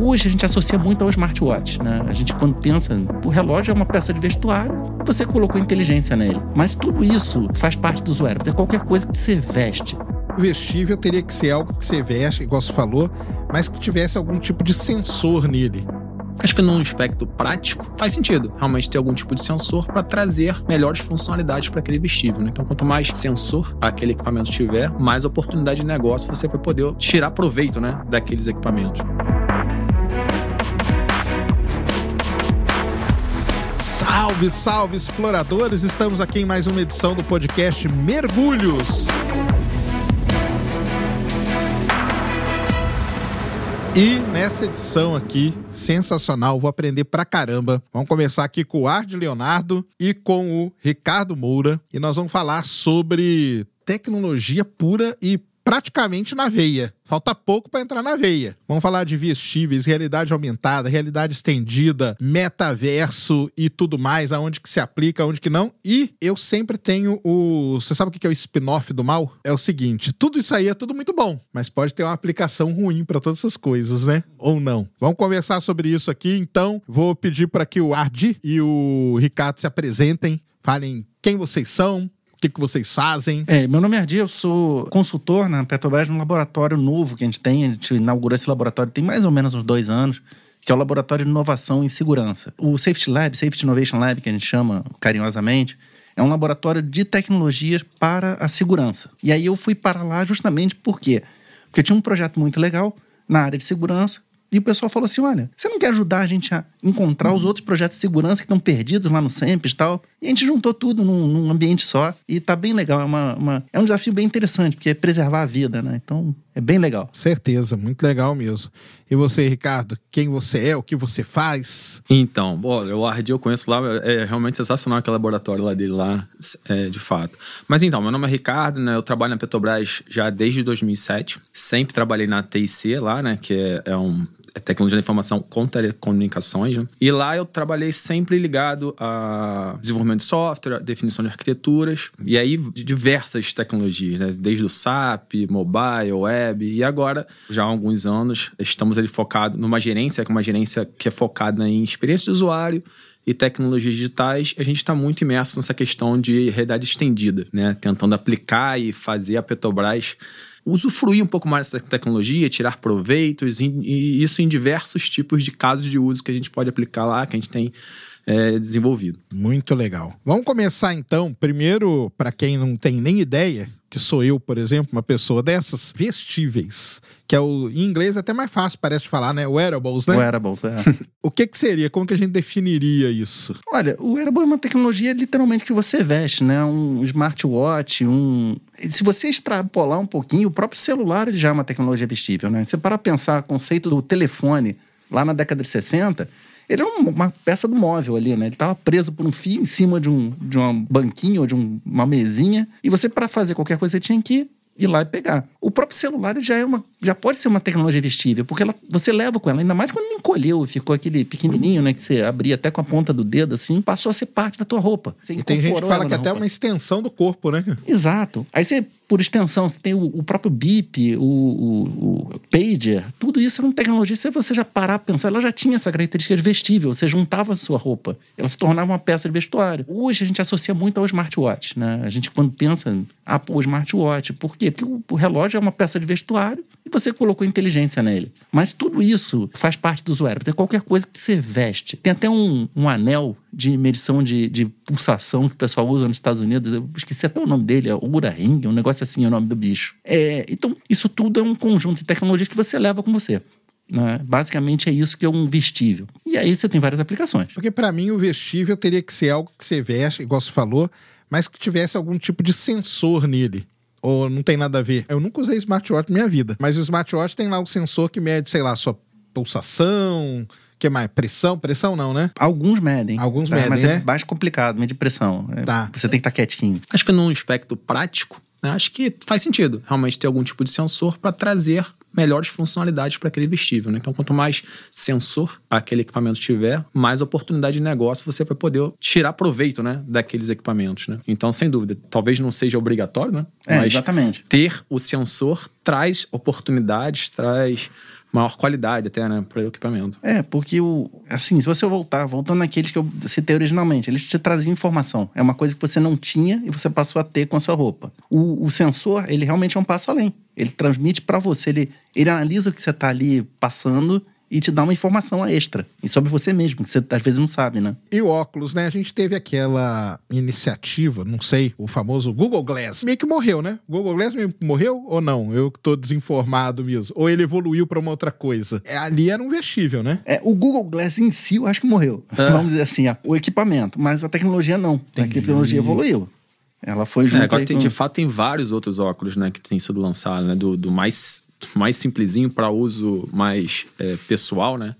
Hoje a gente associa muito ao smartwatch, né? A gente quando pensa, o relógio é uma peça de vestuário, você colocou inteligência nele. Mas tudo isso faz parte do usuário. É qualquer coisa que você veste. O vestível teria que ser algo que você veste, igual você falou, mas que tivesse algum tipo de sensor nele. Acho que num aspecto prático faz sentido realmente ter algum tipo de sensor para trazer melhores funcionalidades para aquele vestível. Né? Então, quanto mais sensor aquele equipamento tiver, mais oportunidade de negócio você vai poder tirar proveito né, daqueles equipamentos. Salve, salve, exploradores! Estamos aqui em mais uma edição do podcast Mergulhos. E nessa edição aqui, sensacional, vou aprender pra caramba. Vamos começar aqui com o Ard Leonardo e com o Ricardo Moura. E nós vamos falar sobre tecnologia pura e praticamente na veia. Falta pouco para entrar na veia. Vamos falar de vestíveis, realidade aumentada, realidade estendida, metaverso e tudo mais, aonde que se aplica, aonde que não. E eu sempre tenho o. Você sabe o que é o spin-off do mal? É o seguinte: tudo isso aí é tudo muito bom, mas pode ter uma aplicação ruim para todas essas coisas, né? Ou não. Vamos conversar sobre isso aqui, então. Vou pedir para que o Ardi e o Ricardo se apresentem, falem quem vocês são, o que, que vocês fazem? É, meu nome é Ardi, eu sou consultor na Petrobras num laboratório novo que a gente tem. A gente inaugurou esse laboratório tem mais ou menos uns dois anos, que é o Laboratório de Inovação em Segurança. O Safety Lab, Safety Innovation Lab, que a gente chama carinhosamente, é um laboratório de tecnologias para a segurança. E aí eu fui para lá justamente por quê? Porque tinha um projeto muito legal na área de segurança, e o pessoal falou assim: olha, você não quer ajudar a gente a encontrar os outros projetos de segurança que estão perdidos lá no SEMPES e tal? E a gente juntou tudo num, num ambiente só. E tá bem legal. É, uma, uma, é um desafio bem interessante, porque é preservar a vida, né? Então é bem legal. Certeza, muito legal mesmo. E você, Ricardo, quem você é, o que você faz? Então, bom, o Ardi eu conheço lá, é realmente sensacional aquele laboratório lá dele lá, é, de fato. Mas então, meu nome é Ricardo, né? Eu trabalho na Petrobras já desde 2007. Sempre trabalhei na TIC lá, né? Que é, é um tecnologia da informação com telecomunicações. Né? E lá eu trabalhei sempre ligado a desenvolvimento de software, definição de arquiteturas, e aí diversas tecnologias, né? desde o SAP, mobile, web, e agora, já há alguns anos, estamos ali focados numa gerência, que é uma gerência que é focada em experiência de usuário, e tecnologias digitais, a gente está muito imerso nessa questão de realidade estendida, né? Tentando aplicar e fazer a Petrobras usufruir um pouco mais dessa tecnologia, tirar proveitos, e isso em diversos tipos de casos de uso que a gente pode aplicar lá, que a gente tem é, desenvolvido. Muito legal. Vamos começar então, primeiro, para quem não tem nem ideia, que sou eu, por exemplo, uma pessoa dessas, vestíveis, que é o em inglês é até mais fácil, parece de falar, né? Wearables, né? Wearables, é. o que que seria? Como que a gente definiria isso? Olha, o wearable é uma tecnologia literalmente que você veste, né? Um smartwatch, um se você extrapolar um pouquinho, o próprio celular ele já é uma tecnologia vestível, né? Você para pensar o conceito do telefone lá na década de 60, ele era uma peça do móvel ali, né? Ele estava preso por um fio em cima de, um, de uma banquinha ou de um, uma mesinha. E você, para fazer qualquer coisa, você tinha que ir lá e pegar. O próprio celular já é uma, já pode ser uma tecnologia vestível, porque ela, você leva com ela, ainda mais quando encolheu e ficou aquele pequenininho, né, que você abria até com a ponta do dedo assim, passou a ser parte da tua roupa. Você e tem gente que fala que até é uma extensão do corpo, né? Exato. Aí você por extensão, você tem o, o próprio BIP, o, o, o, pager, tudo isso é uma tecnologia. Se você já parar a pensar, ela já tinha essa característica de vestível. Você juntava a sua roupa, ela se tornava uma peça de vestuário. Hoje a gente associa muito ao smartwatch, né? A gente quando pensa, ah, pô, smartwatch. Por quê? Porque o relógio é uma peça de vestuário e você colocou inteligência nele. Mas tudo isso faz parte do usuário. Tem qualquer coisa que você veste. Tem até um, um anel de medição de, de, pulsação que o pessoal usa nos Estados Unidos. Eu esqueci até o nome dele, é Ura Ring, um negócio assim é o nome do bicho. É, então, isso tudo é um conjunto de tecnologias que você leva com você. Né? Basicamente é isso que é um vestível. E aí você tem várias aplicações. Porque para mim o vestível teria que ser algo que você veste, igual você falou, mas que tivesse algum tipo de sensor nele. Ou não tem nada a ver? Eu nunca usei smartwatch na minha vida, mas o smartwatch tem lá o sensor que mede, sei lá, sua pulsação, que mais? Pressão? Pressão não, né? Alguns medem. Alguns tá, medem, Mas é né? mais complicado, medir pressão. É, tá. Você tem que estar tá quietinho. Acho que num aspecto prático, né, acho que faz sentido realmente ter algum tipo de sensor para trazer melhores funcionalidades para aquele vestível. Né? Então, quanto mais sensor aquele equipamento tiver, mais oportunidade de negócio você vai poder tirar proveito né, daqueles equipamentos. Né? Então, sem dúvida, talvez não seja obrigatório, né? É, Mas exatamente. ter o sensor traz oportunidades, traz maior qualidade até, né, para o equipamento. É, porque o assim, se você voltar, voltando naqueles que eu citei originalmente, eles te traziam informação. É uma coisa que você não tinha e você passou a ter com a sua roupa. O, o sensor, ele realmente é um passo além. Ele transmite para você, ele, ele analisa o que você está ali passando e te dá uma informação extra. E sobre você mesmo, que você às vezes não sabe, né? E o óculos, né? A gente teve aquela iniciativa, não sei, o famoso Google Glass. Meio que morreu, né? O Google Glass meio que morreu ou não? Eu tô desinformado mesmo. Ou ele evoluiu para uma outra coisa. É, ali era um vestível, né? É, o Google Glass em si, eu acho que morreu. É. Vamos dizer assim, o equipamento. Mas a tecnologia não. Entendi. A tecnologia evoluiu. Ela foi junto. É, agora tem, com... de fato tem vários outros óculos, né, que têm sido lançados, né, do, do mais mais simplesinho para uso mais é, pessoal, né?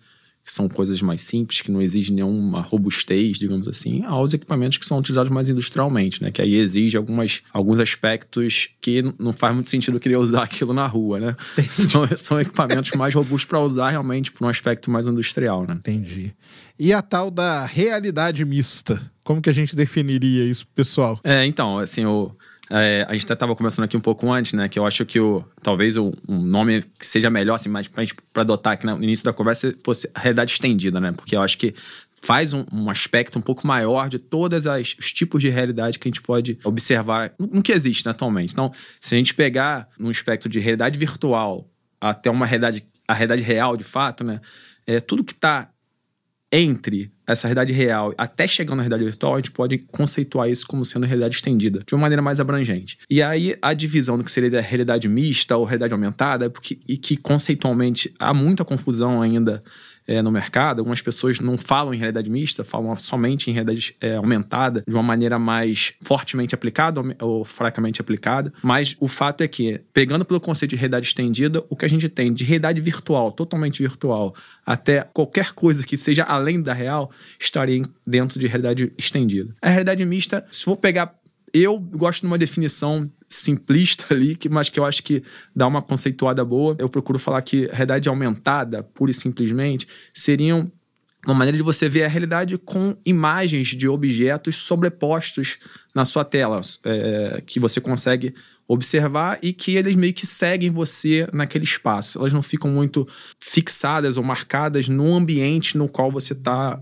Que são coisas mais simples, que não exigem nenhuma robustez, digamos assim, aos equipamentos que são utilizados mais industrialmente, né? Que aí exige algumas, alguns aspectos que não faz muito sentido querer usar aquilo na rua, né? São, são, equipamentos mais robustos para usar realmente para um aspecto mais industrial, né? Entendi. E a tal da realidade mista? Como que a gente definiria isso, pessoal? É, então, assim, o é, a gente até estava conversando aqui um pouco antes, né? Que eu acho que o, talvez o, nome que seja melhor, assim, mais pra gente adotar aqui no início da conversa fosse realidade estendida, né? Porque eu acho que faz um, um aspecto um pouco maior de todos os tipos de realidade que a gente pode observar no, no que existe né, atualmente. Então, se a gente pegar num espectro de realidade virtual até uma realidade, a realidade real de fato, né? É, tudo que está entre essa realidade real até chegar na realidade virtual, a gente pode conceituar isso como sendo realidade estendida, de uma maneira mais abrangente. E aí a divisão do que seria realidade mista ou realidade aumentada, porque, e que conceitualmente há muita confusão ainda é, no mercado. Algumas pessoas não falam em realidade mista, falam somente em realidade é, aumentada, de uma maneira mais fortemente aplicada ou, fracamente aplicada. Mas o fato é que, pegando pelo conceito de realidade estendida, o que a gente tem de realidade virtual, totalmente virtual, até qualquer coisa que seja além da real, estaria dentro de realidade estendida. A realidade mista, se for pegar eu gosto de uma definição simplista ali, que, mas que eu acho que dá uma conceituada boa. Eu procuro falar que realidade aumentada, pura e simplesmente, seriam uma maneira de você ver a realidade com imagens de objetos sobrepostos na sua tela, é, que você consegue observar e que eles meio que seguem você naquele espaço. Elas não ficam muito fixadas ou marcadas no ambiente no qual você tá,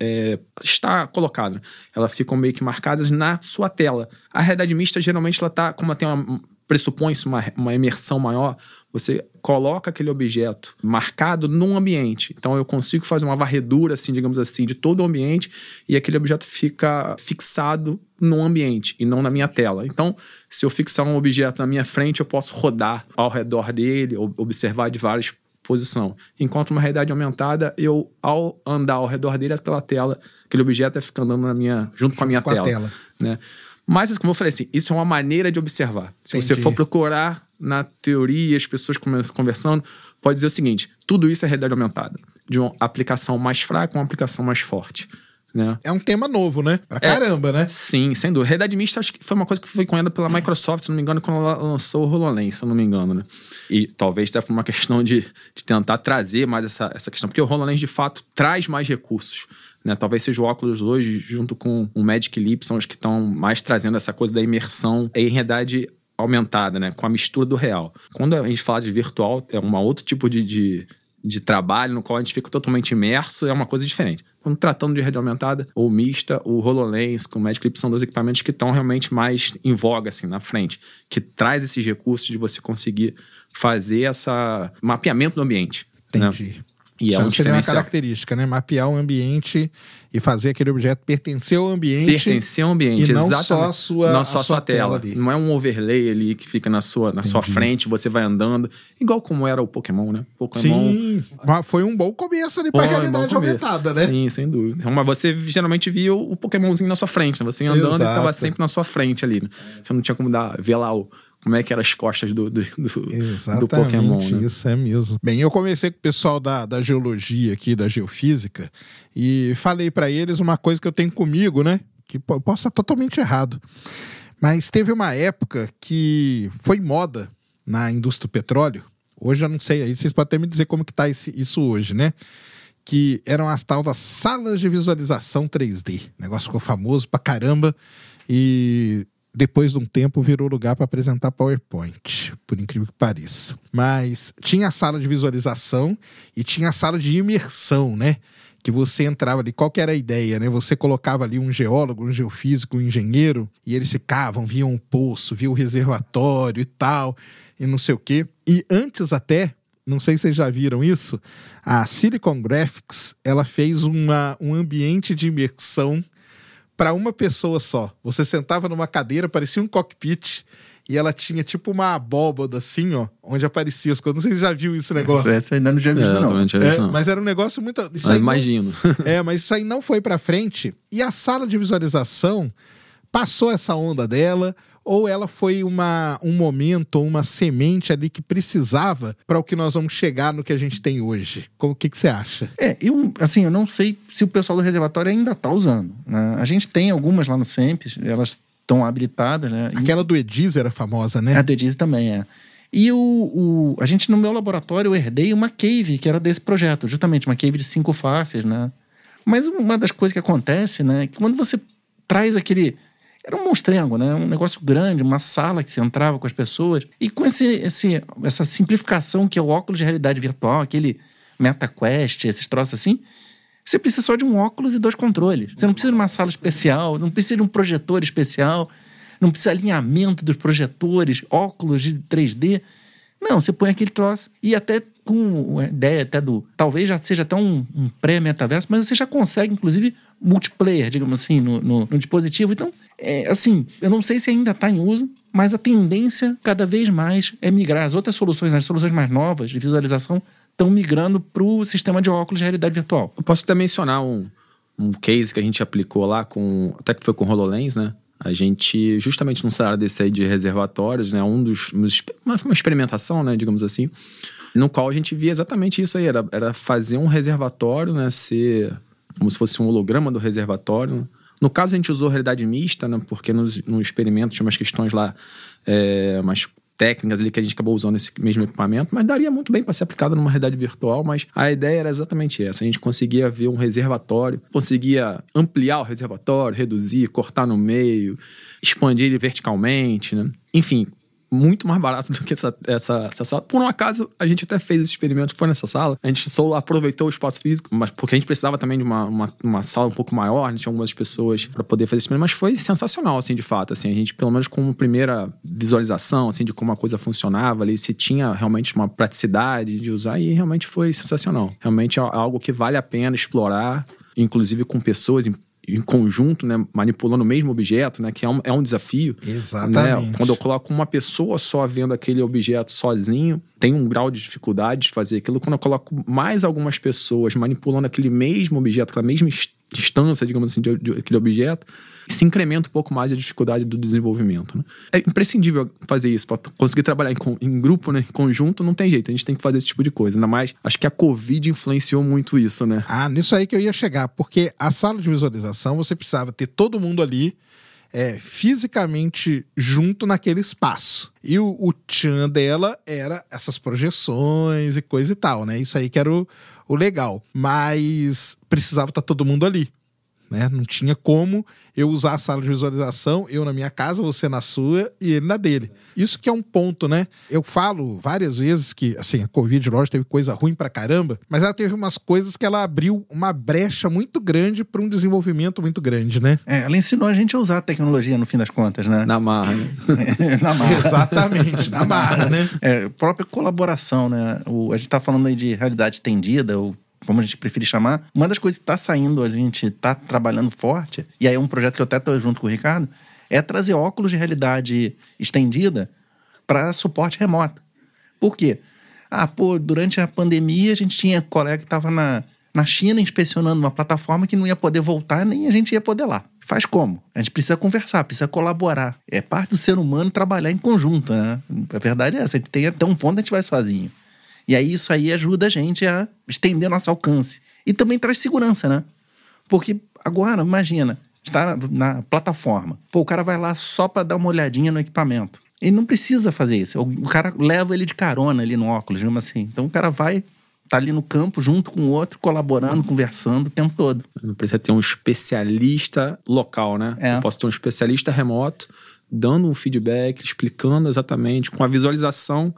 é, está colocado. Elas ficam meio que marcadas na sua tela. A realidade mista, geralmente, ela tá, como ela tem uma, pressupõe-se uma, uma imersão maior, você coloca aquele objeto marcado num ambiente. Então eu consigo fazer uma varredura, assim, digamos assim, de todo o ambiente e aquele objeto fica fixado no ambiente e não na minha tela. Então, se eu fixar um objeto na minha frente, eu posso rodar ao redor dele, observar de várias posições. Enquanto uma realidade aumentada, eu ao andar ao redor dele, aquela tela, aquele objeto vai ficar andando na minha, junto com a minha com tela, a tela. Né? Mas, como eu falei assim, isso é uma maneira de observar. Se Entendi. você for procurar na teoria, as pessoas conversando, pode dizer o seguinte: tudo isso é realidade aumentada. De uma aplicação mais fraca a uma aplicação mais forte. Né? É um tema novo, né? Pra é, caramba, né? Sim, sem dúvida. Realidade mista acho que foi uma coisa que foi cunhada pela Microsoft, se não me engano, quando ela lançou o HoloLens, se eu não me engano, né? E talvez até por uma questão de, de tentar trazer mais essa, essa questão, porque o HoloLens de fato traz mais recursos. Né? Talvez seja o óculos hoje, junto com o Magic Leap, são os que estão mais trazendo essa coisa da imersão em realidade aumentada, né? Com a mistura do real. Quando a gente fala de virtual, é um outro tipo de, de, de, trabalho no qual a gente fica totalmente imerso, é uma coisa diferente. Quando tratando de rede aumentada ou mista, o HoloLens com o Magic Leap são dois equipamentos que estão realmente mais em voga, assim, na frente. Que traz esses recursos de você conseguir fazer essa mapeamento do ambiente. Né? Entendi. Né? E é um seria uma característica, né? Mapear o ambiente e fazer aquele objeto pertencer ao ambiente. Pertencer ao ambiente, e não exatamente. só a sua, não só a sua, tela. tela não é um overlay ali que fica na sua, na sua frente, você vai andando. Igual como era o Pokémon, né? Pokémon. Sim, mas foi um bom começo ali pra Pô, realidade aumentada, né? Sim, sem dúvida. Mas você geralmente via o Pokémonzinho na sua frente, né? Você ia andando Exato. e tava sempre na sua frente ali. Né? Você não tinha como dar, ver lá o como é que eram as costas do, do, do, Exatamente, do Pokémon. Né? Isso é mesmo. Bem, eu comecei com o pessoal da, da geologia aqui, da geofísica, e falei para eles uma coisa que eu tenho comigo, né? Que posso estar totalmente errado. Mas teve uma época que foi moda na indústria do petróleo Hoje eu não sei, aí vocês podem até me dizer como que tá esse, isso hoje, né? Que eram as tal das salas de visualização 3D. O negócio ficou famoso pra caramba e depois de um tempo virou lugar para apresentar PowerPoint, por incrível que pareça. Mas tinha a sala de visualização e tinha a sala de imersão, né? que você entrava ali, qual que era a ideia, né? Você colocava ali um geólogo, um geofísico, um engenheiro, e eles ficavam, viam um poço, viam o reservatório e tal, e não sei o quê. E antes até, não sei se vocês já viram isso, a Silicon Graphics, ela fez uma, um ambiente de imersão para uma pessoa só. Você sentava numa cadeira, parecia um cockpit, e ela tinha tipo uma abóboda assim, ó, onde aparecia as coisas. Não sei se você já viu esse negócio. Essa ainda não tinha visto, É, não. tinha visto, É, não. mas era um negócio muito. Isso Mas aí não- imagino. é, mas isso aí não foi pra frente. E a sala de visualização passou essa onda dela, ou ela foi uma, um momento, uma semente ali que precisava para o que nós vamos chegar no que a gente tem hoje. O que, que você acha? É, eu, assim, eu não sei se o pessoal do reservatório ainda tá usando. né? A gente tem algumas lá no SEMPES, elas estão habilitadas, né? Aquela do Ediz era famosa, né? A do Edize também é. E o, o- a gente, no meu laboratório, eu herdei uma cave que era desse projeto, justamente, uma cave de cinco faces, né? Mas uma das coisas que acontece, né, é que quando você traz aquele. Era um monstrengo, né? Um negócio grande, uma sala que você entrava com as pessoas. E com esse, esse, essa simplificação que é o óculos de realidade virtual, aquele MetaQuest, esses troços assim, você precisa só de um óculos e dois controles. Você não precisa de uma sala especial, não precisa de um projetor especial, não precisa de alinhamento dos projetores, óculos de 3D. Não, você põe aquele troço e até com a ideia até do. Talvez já seja até um, um pré-metaverso, mas você já consegue, inclusive, multiplayer, digamos assim, no, no- no dispositivo. Então, é, assim, eu não sei se ainda está em uso, mas a tendência cada vez mais é migrar. As outras soluções, as soluções mais novas de visualização, estão migrando para o sistema de óculos de realidade virtual. Eu posso até mencionar um, um case que a gente aplicou lá com. Até que foi com o HoloLens, né? A gente, justamente num cenário desse aí de reservatórios, né? Um dos. Uma, uma experimentação, né? Digamos assim. No qual a gente via exatamente isso aí. Era, era fazer um reservatório, né? Ser como se fosse um holograma do reservatório. No caso, a gente usou realidade mista, né? Porque nos, no experimento tinha umas questões lá, é, umas técnicas ali que a gente acabou usando esse mesmo equipamento, mas daria muito bem para ser aplicado numa realidade virtual. Mas a ideia era exatamente essa: a gente conseguia ver um reservatório, conseguia ampliar o reservatório, reduzir, cortar no meio, expandir ele verticalmente, né? Enfim. Muito mais barato do que essa, essa, essa sala. Por um acaso, a gente até fez esse experimento, foi nessa sala. A gente só aproveitou o espaço físico, mas porque a gente precisava também de uma, uma, uma sala um pouco maior, a gente tinha algumas pessoas para poder fazer esse experimento, mas foi sensacional, assim, de fato. Assim, a gente, pelo menos com uma primeira visualização, assim, de como a coisa funcionava ali, se tinha realmente uma praticidade de usar, e realmente foi sensacional. Realmente é algo que vale a pena explorar, inclusive com pessoas em, conjunto, né, manipulando o mesmo objeto, né, que é um, é um desafio. Exatamente. Né? Quando eu coloco uma pessoa só vendo aquele objeto sozinho, tem um grau de dificuldade de fazer aquilo. Quando eu coloco mais algumas pessoas manipulando aquele mesmo objeto, aquela mesma is- distância, digamos assim, de, de aquele objeto, se incrementa um pouco mais a dificuldade do desenvolvimento. Né? É imprescindível fazer isso. Para conseguir trabalhar em, em grupo, né, em conjunto, não tem jeito. A gente tem que fazer esse tipo de coisa. Ainda mais, acho que a Covid influenciou muito isso, né? Ah, nisso aí que eu ia chegar, porque a sala de visualização você precisava ter todo mundo ali é, fisicamente junto naquele espaço. E o, o tchan dela era essas projeções e coisa e tal, né? Isso aí que era o, o legal. Mas precisava estar todo mundo ali. Né? Não tinha como eu usar a sala de visualização, eu na minha casa, você na sua e ele na dele. Isso que é um ponto, né? Eu falo várias vezes que, assim, a Covid, lógico, teve coisa ruim pra caramba, mas ela teve umas coisas que ela abriu uma brecha muito grande para um desenvolvimento muito grande, né? É, ela ensinou a gente a usar a tecnologia, no fim das contas, né? Na marra, né? Na marra. Exatamente, na marra, né? É, própria colaboração, né? O, a gente tá falando aí de realidade estendida, ou como a gente preferir chamar. Uma das coisas que tá saindo, a gente tá trabalhando forte, e aí é um projeto que eu até tô junto com o Ricardo, é trazer óculos de realidade estendida para suporte remoto. Por quê? Ah, pô, durante a pandemia a gente tinha colega que estava na, na China inspecionando uma plataforma que não ia poder voltar, nem a gente ia poder lá. Faz como? A gente precisa conversar, precisa colaborar. É parte do ser humano trabalhar em conjunto, né? A verdade é essa, a gente tem até um ponto que a gente vai sozinho. E aí isso aí ajuda a gente a estender nosso alcance. E também traz segurança, né? Porque agora, imagina, está na, na plataforma. Pô, o cara vai lá só para dar uma olhadinha no equipamento. Ele não precisa fazer isso. O cara leva ele de carona ali no óculos, digamos assim. Então o cara vai, tá ali no campo junto com o outro, colaborando, conversando o tempo todo. Não precisa ter um especialista local, né? É. Eu posso ter um especialista remoto dando um feedback, explicando exatamente, com a visualização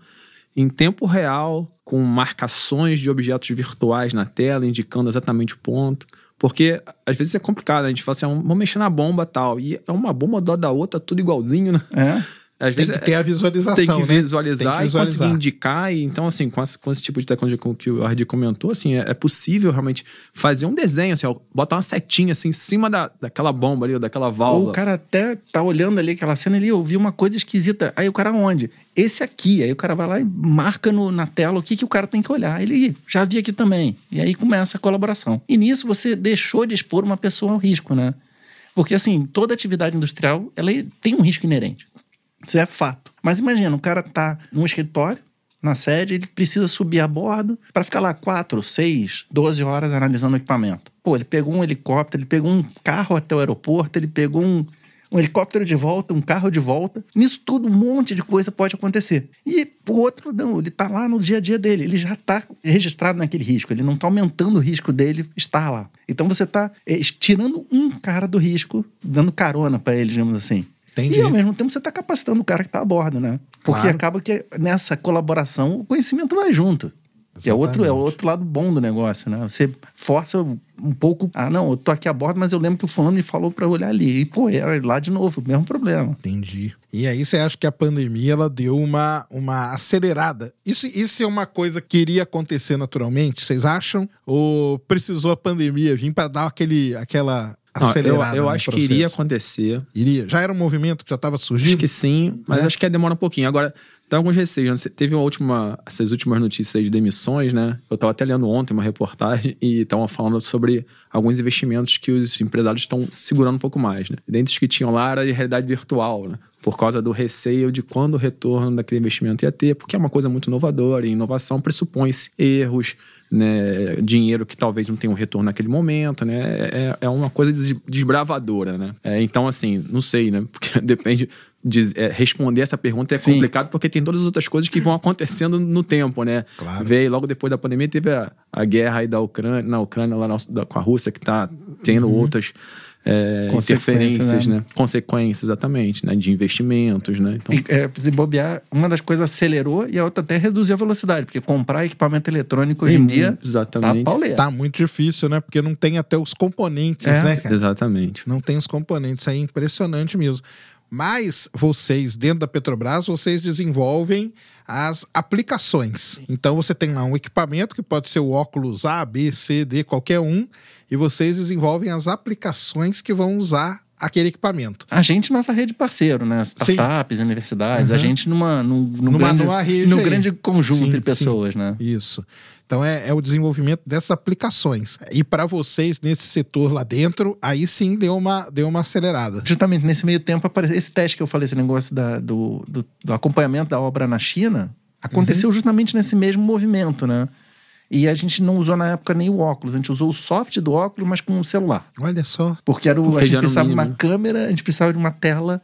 em tempo real, com marcações de objetos virtuais na tela, indicando exatamente o ponto. Porque às vezes é complicado, a gente fala assim, ah, vamos mexer na bomba tal. E é uma bomba lado da outra, tudo igualzinho, né? É. Às Tem vezes que ter a visualização, tem que né? visualizar Tem que e conseguir visualizar. indicar. E, então, assim, com esse, com esse tipo de tecnologia com que o Ardi comentou, assim, é, é possível realmente fazer um desenho, assim, ó, botar uma setinha assim em cima da, daquela bomba ali, ou daquela Ou válvula. o cara até tá olhando ali aquela cena ali, eu vi uma coisa esquisita. Aí o cara onde? Esse aqui. Aí o cara vai lá e marca no, na tela o que, que o cara tem que olhar. Ele "Ih, já vi aqui também. E aí começa a colaboração. E nisso você deixou de expor uma pessoa ao risco, né? Porque assim, toda atividade industrial, ela tem um risco inerente. Isso é fato. Mas imagina, o cara tá num escritório, na sede, ele precisa subir a bordo para ficar lá 4, 6, 12 horas analisando o equipamento. Pô, ele pegou um helicóptero, ele pegou um carro até o aeroporto, ele pegou um, um helicóptero de volta, um carro de volta. Nisso tudo, um monte de coisa pode acontecer. E o outro, não, ele tá lá no dia a dia dele, ele já tá registrado naquele risco, ele não tá aumentando o risco dele estar lá. Então você tá eh, tirando um cara do risco, dando carona para ele, digamos assim. Entendi. E ao mesmo tempo você está capacitando o cara que está a bordo, né? Porque Claro. acaba que nessa colaboração o conhecimento vai junto. Que é outro, é outro lado bom do negócio, né? Você força um pouco. Ah, não, eu tô aqui a bordo, mas eu lembro que o fulano me falou para olhar ali. E, pô, era lá de novo, mesmo problema. Entendi. E aí você acha que a pandemia ela deu uma, uma acelerada? Isso, isso é uma coisa que iria acontecer naturalmente? Vocês acham? Ou precisou a pandemia vir para dar aquele, aquela Não, eu, eu acho que iria acontecer. Iria. Já era um movimento que já estava surgindo? Acho que sim, mas É. acho que ia demorar um pouquinho. Agora, tem alguns receios. né? Teve uma última, essas últimas notícias de demissões, né? Eu estava até lendo ontem uma reportagem e estavam falando sobre alguns investimentos que os empresários estão segurando um pouco mais, né? Dentre os que tinham lá era de realidade virtual, né? Por causa do receio de quando o retorno daquele investimento ia ter, porque é uma coisa muito inovadora e inovação pressupõe-se erros, né, dinheiro que talvez não tenha um retorno naquele momento, né? É, é uma coisa des- desbravadora, né? É, então, assim, não sei, né? Porque depende de é, responder essa pergunta é Sim. complicado porque tem todas as outras coisas que vão acontecendo no tempo, né? Claro. Veio logo depois da pandemia teve a, a guerra aí da Ucrânia, na Ucrânia lá na- da- com a Rússia que tá tendo outras é, Consequências, interferências, né? né? Consequências, exatamente, né? De investimentos, né? Então, E, é, se bobear, uma das coisas acelerou e a outra até reduziu a velocidade, porque comprar equipamento eletrônico hoje em dia tá exatamente. pauleira. Tá muito difícil, né? Porque não tem até os componentes, É. né, cara? Exatamente. Não tem os componentes aí, impressionante mesmo. Mas vocês, dentro da Petrobras, vocês desenvolvem as aplicações. Então você tem lá um equipamento que pode ser o óculos A, B, C, D, qualquer um, e vocês desenvolvem as aplicações que vão usar aquele equipamento. A gente, nossa rede parceiro, né? Startups, universidades, a gente numa, num, num Numa- grande, num aí. grande conjunto Sim, de pessoas, né? Isso. Então é, é o desenvolvimento dessas aplicações. E para vocês nesse setor lá dentro, aí sim deu uma, deu uma acelerada. Justamente nesse meio tempo, apareceu esse teste que eu falei, esse negócio da- do, do, do acompanhamento da obra na China, aconteceu justamente nesse mesmo movimento, né? E a gente não usou na época nem o óculos, a gente usou o soft do óculos, mas com o celular. Olha só. Porque era o, Porque a gente precisava de uma mínimo. câmera, a gente precisava de uma tela,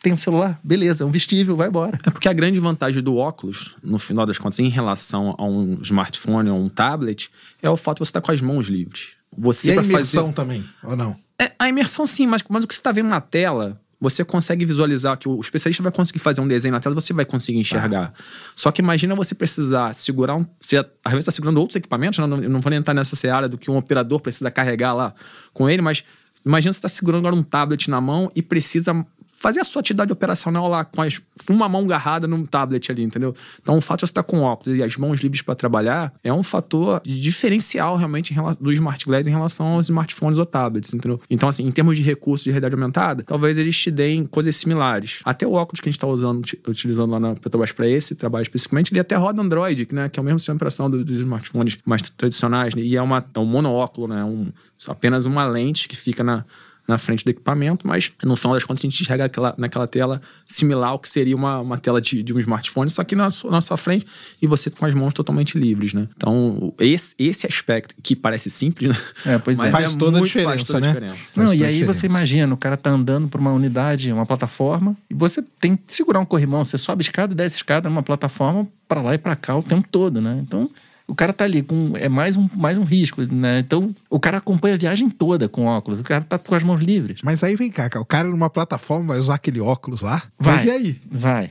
tem um celular, beleza, é um vestível, vai embora. É porque a grande vantagem do óculos, no final das contas, em relação a um smartphone ou um tablet, é o fato de você estar com as mãos livres. Você E a imersão fazer... também, ou não? É, a imersão sim, mas, mas o que você está vendo na tela, você consegue visualizar que o especialista vai conseguir fazer um desenho na tela, você vai conseguir enxergar. Só que imagina você precisar segurar um. Você às vezes está segurando outros equipamentos, né? não, não vou nem entrar nessa seara do que um operador precisa carregar lá com ele, mas imagina você está segurando agora um tablet na mão e precisa fazer a sua atividade operacional lá com, as, uma mão agarrada num tablet ali, entendeu? Então o fato de você estar com óculos e as mãos livres para trabalhar é um fator diferencial realmente do Smart Glass em relação aos smartphones ou tablets, entendeu? Então, assim, em termos de recursos de realidade aumentada, talvez eles te deem coisas similares. Até o óculos que a gente está usando, uti- utilizando lá na Petrobras para esse trabalho especificamente, ele até roda Android, que, né, que é o mesmo sistema operação do- dos smartphones mais tradicionais, né? e é, uma, é um monoóculo, né? Um, apenas uma lente que fica na, na frente do equipamento, mas no final das contas a gente enxerga aquela, naquela tela similar ao que seria uma, uma tela de, de um smartphone, só que na sua, na sua frente e você com as mãos totalmente livres, né? Então, esse, esse aspecto que parece simples, né? É, pois é. Faz toda a muito- diferença, faz toda a né? diferença. Não, Faz e toda a aí você imagina, o cara tá andando por uma unidade, uma plataforma, e você tem que segurar um corrimão, você sobe escada e desce escada numa plataforma para lá e para cá o tempo todo, né? Então, o cara tá ali com é mais um, mais um risco, né? Então, o cara acompanha a viagem toda com óculos, o cara tá com as mãos livres. Mas aí vem cá, cara, o cara numa plataforma vai usar aquele óculos lá. Vai. Mas e aí? Vai.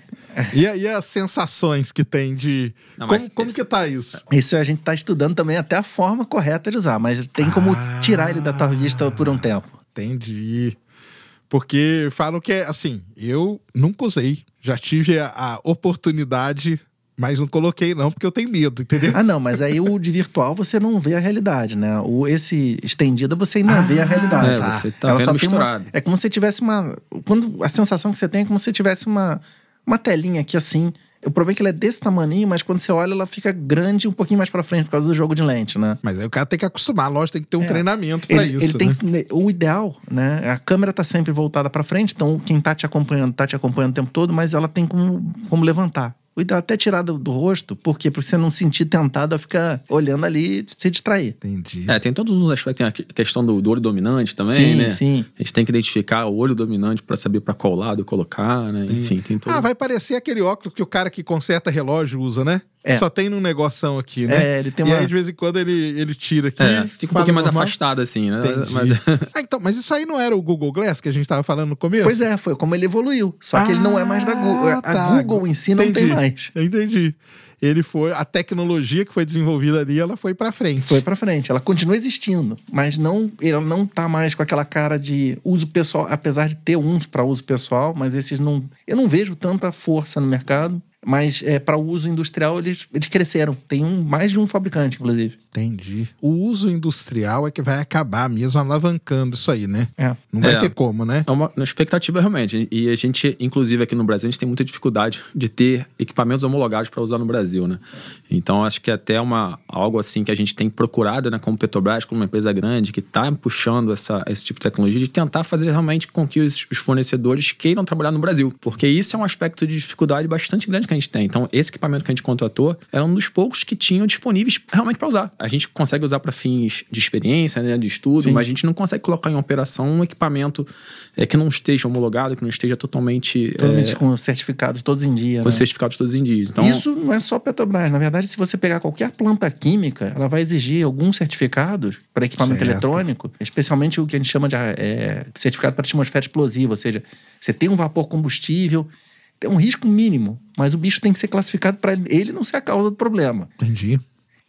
E, aí as sensações que tem de. Não, como como esse- que tá isso? Isso a gente tá estudando também até a forma correta de usar, mas tem como Ah. tirar ele da tua vista por um tempo. Entendi. Porque falam que é assim, eu nunca usei. Já tive a, a oportunidade, mas não coloquei, não, porque eu tenho medo, entendeu? Ah, não, mas aí o de virtual você não vê a realidade, né? O, esse estendida você ainda vê a realidade. É, você tá Ela vendo só tem uma- misturado. é como se tivesse uma. Quando, a sensação que você tem é como se tivesse uma, uma telinha aqui assim. O problema é que ela é desse tamanho, mas quando você olha, ela fica grande um pouquinho mais pra frente por causa do jogo de lente, né? Mas aí o cara tem que acostumar, lógico, tem que ter um É. treinamento pra Ele, isso. ele né? tem o ideal, né? A câmera tá sempre voltada pra frente, então quem tá te acompanhando tá te acompanhando o tempo todo, mas ela tem como, como levantar. O ideal é até tirar do, do rosto, por quê? Pra você não sentir tentado a ficar olhando ali e se distrair. Entendi. É, tem todos os aspectos. Tem a que- questão do, do olho dominante também, Sim, né? sim. A gente tem que identificar o olho dominante pra saber pra qual lado colocar, né? Enfim, tem todo. Ah, vai parecer aquele óculos que o cara que conserta relógio usa, né? É. Só tem num negoção aqui, né? É, ele tem e uma- aí, de vez em quando, ele, ele tira aqui. É, fica um pouquinho mais normal. afastado, assim, né? Entendi. Mas, ah, então, mas isso aí não era o Google Glass que a gente tava falando no começo? Pois é, foi como ele evoluiu. Só que ele não é mais da Google. Ah, A tá. Google em si não Entendi. tem mais. Entendi. Ele foi, a tecnologia que foi desenvolvida ali, ela foi pra frente. Foi pra frente. Ela continua existindo, mas não, ela não tá mais com aquela cara de uso pessoal, apesar de ter uns para uso pessoal, mas esses não. Eu não vejo tanta força no mercado. Mas é, para uso industrial eles, eles cresceram. Tem um, mais de um fabricante, inclusive. Entendi. O uso industrial é que vai acabar mesmo alavancando isso aí, né? É. Não vai É. ter como, né? É uma, uma expectativa realmente. E a gente, inclusive aqui no Brasil, a gente tem muita dificuldade de ter equipamentos homologados para usar no Brasil, né? Então acho que é até uma, algo assim que a gente tem procurado, né, como Petrobras, como uma empresa grande que está puxando essa, esse tipo de tecnologia, de tentar fazer realmente com que os, os fornecedores queiram trabalhar no Brasil. Porque isso é um aspecto de dificuldade bastante grande que a gente tem. Então, esse equipamento que a gente contratou era um dos poucos que tinham disponíveis realmente para usar. A gente consegue usar para fins de experiência, né, de estudo, Sim. mas a gente não consegue colocar em operação um equipamento é, que não esteja homologado, que não esteja totalmente, Totalmente é, com certificados todos em dia. com os né? certificados todos em dia. Então, Isso não é só Petrobras. Na verdade, se você pegar qualquer planta química, ela vai exigir alguns certificados para equipamento Certo. eletrônico, especialmente o que a gente chama de é, certificado para atmosfera explosiva, ou seja, você tem um vapor combustível, tem um risco mínimo, mas o bicho tem que ser classificado para ele não ser a causa do problema. Entendi.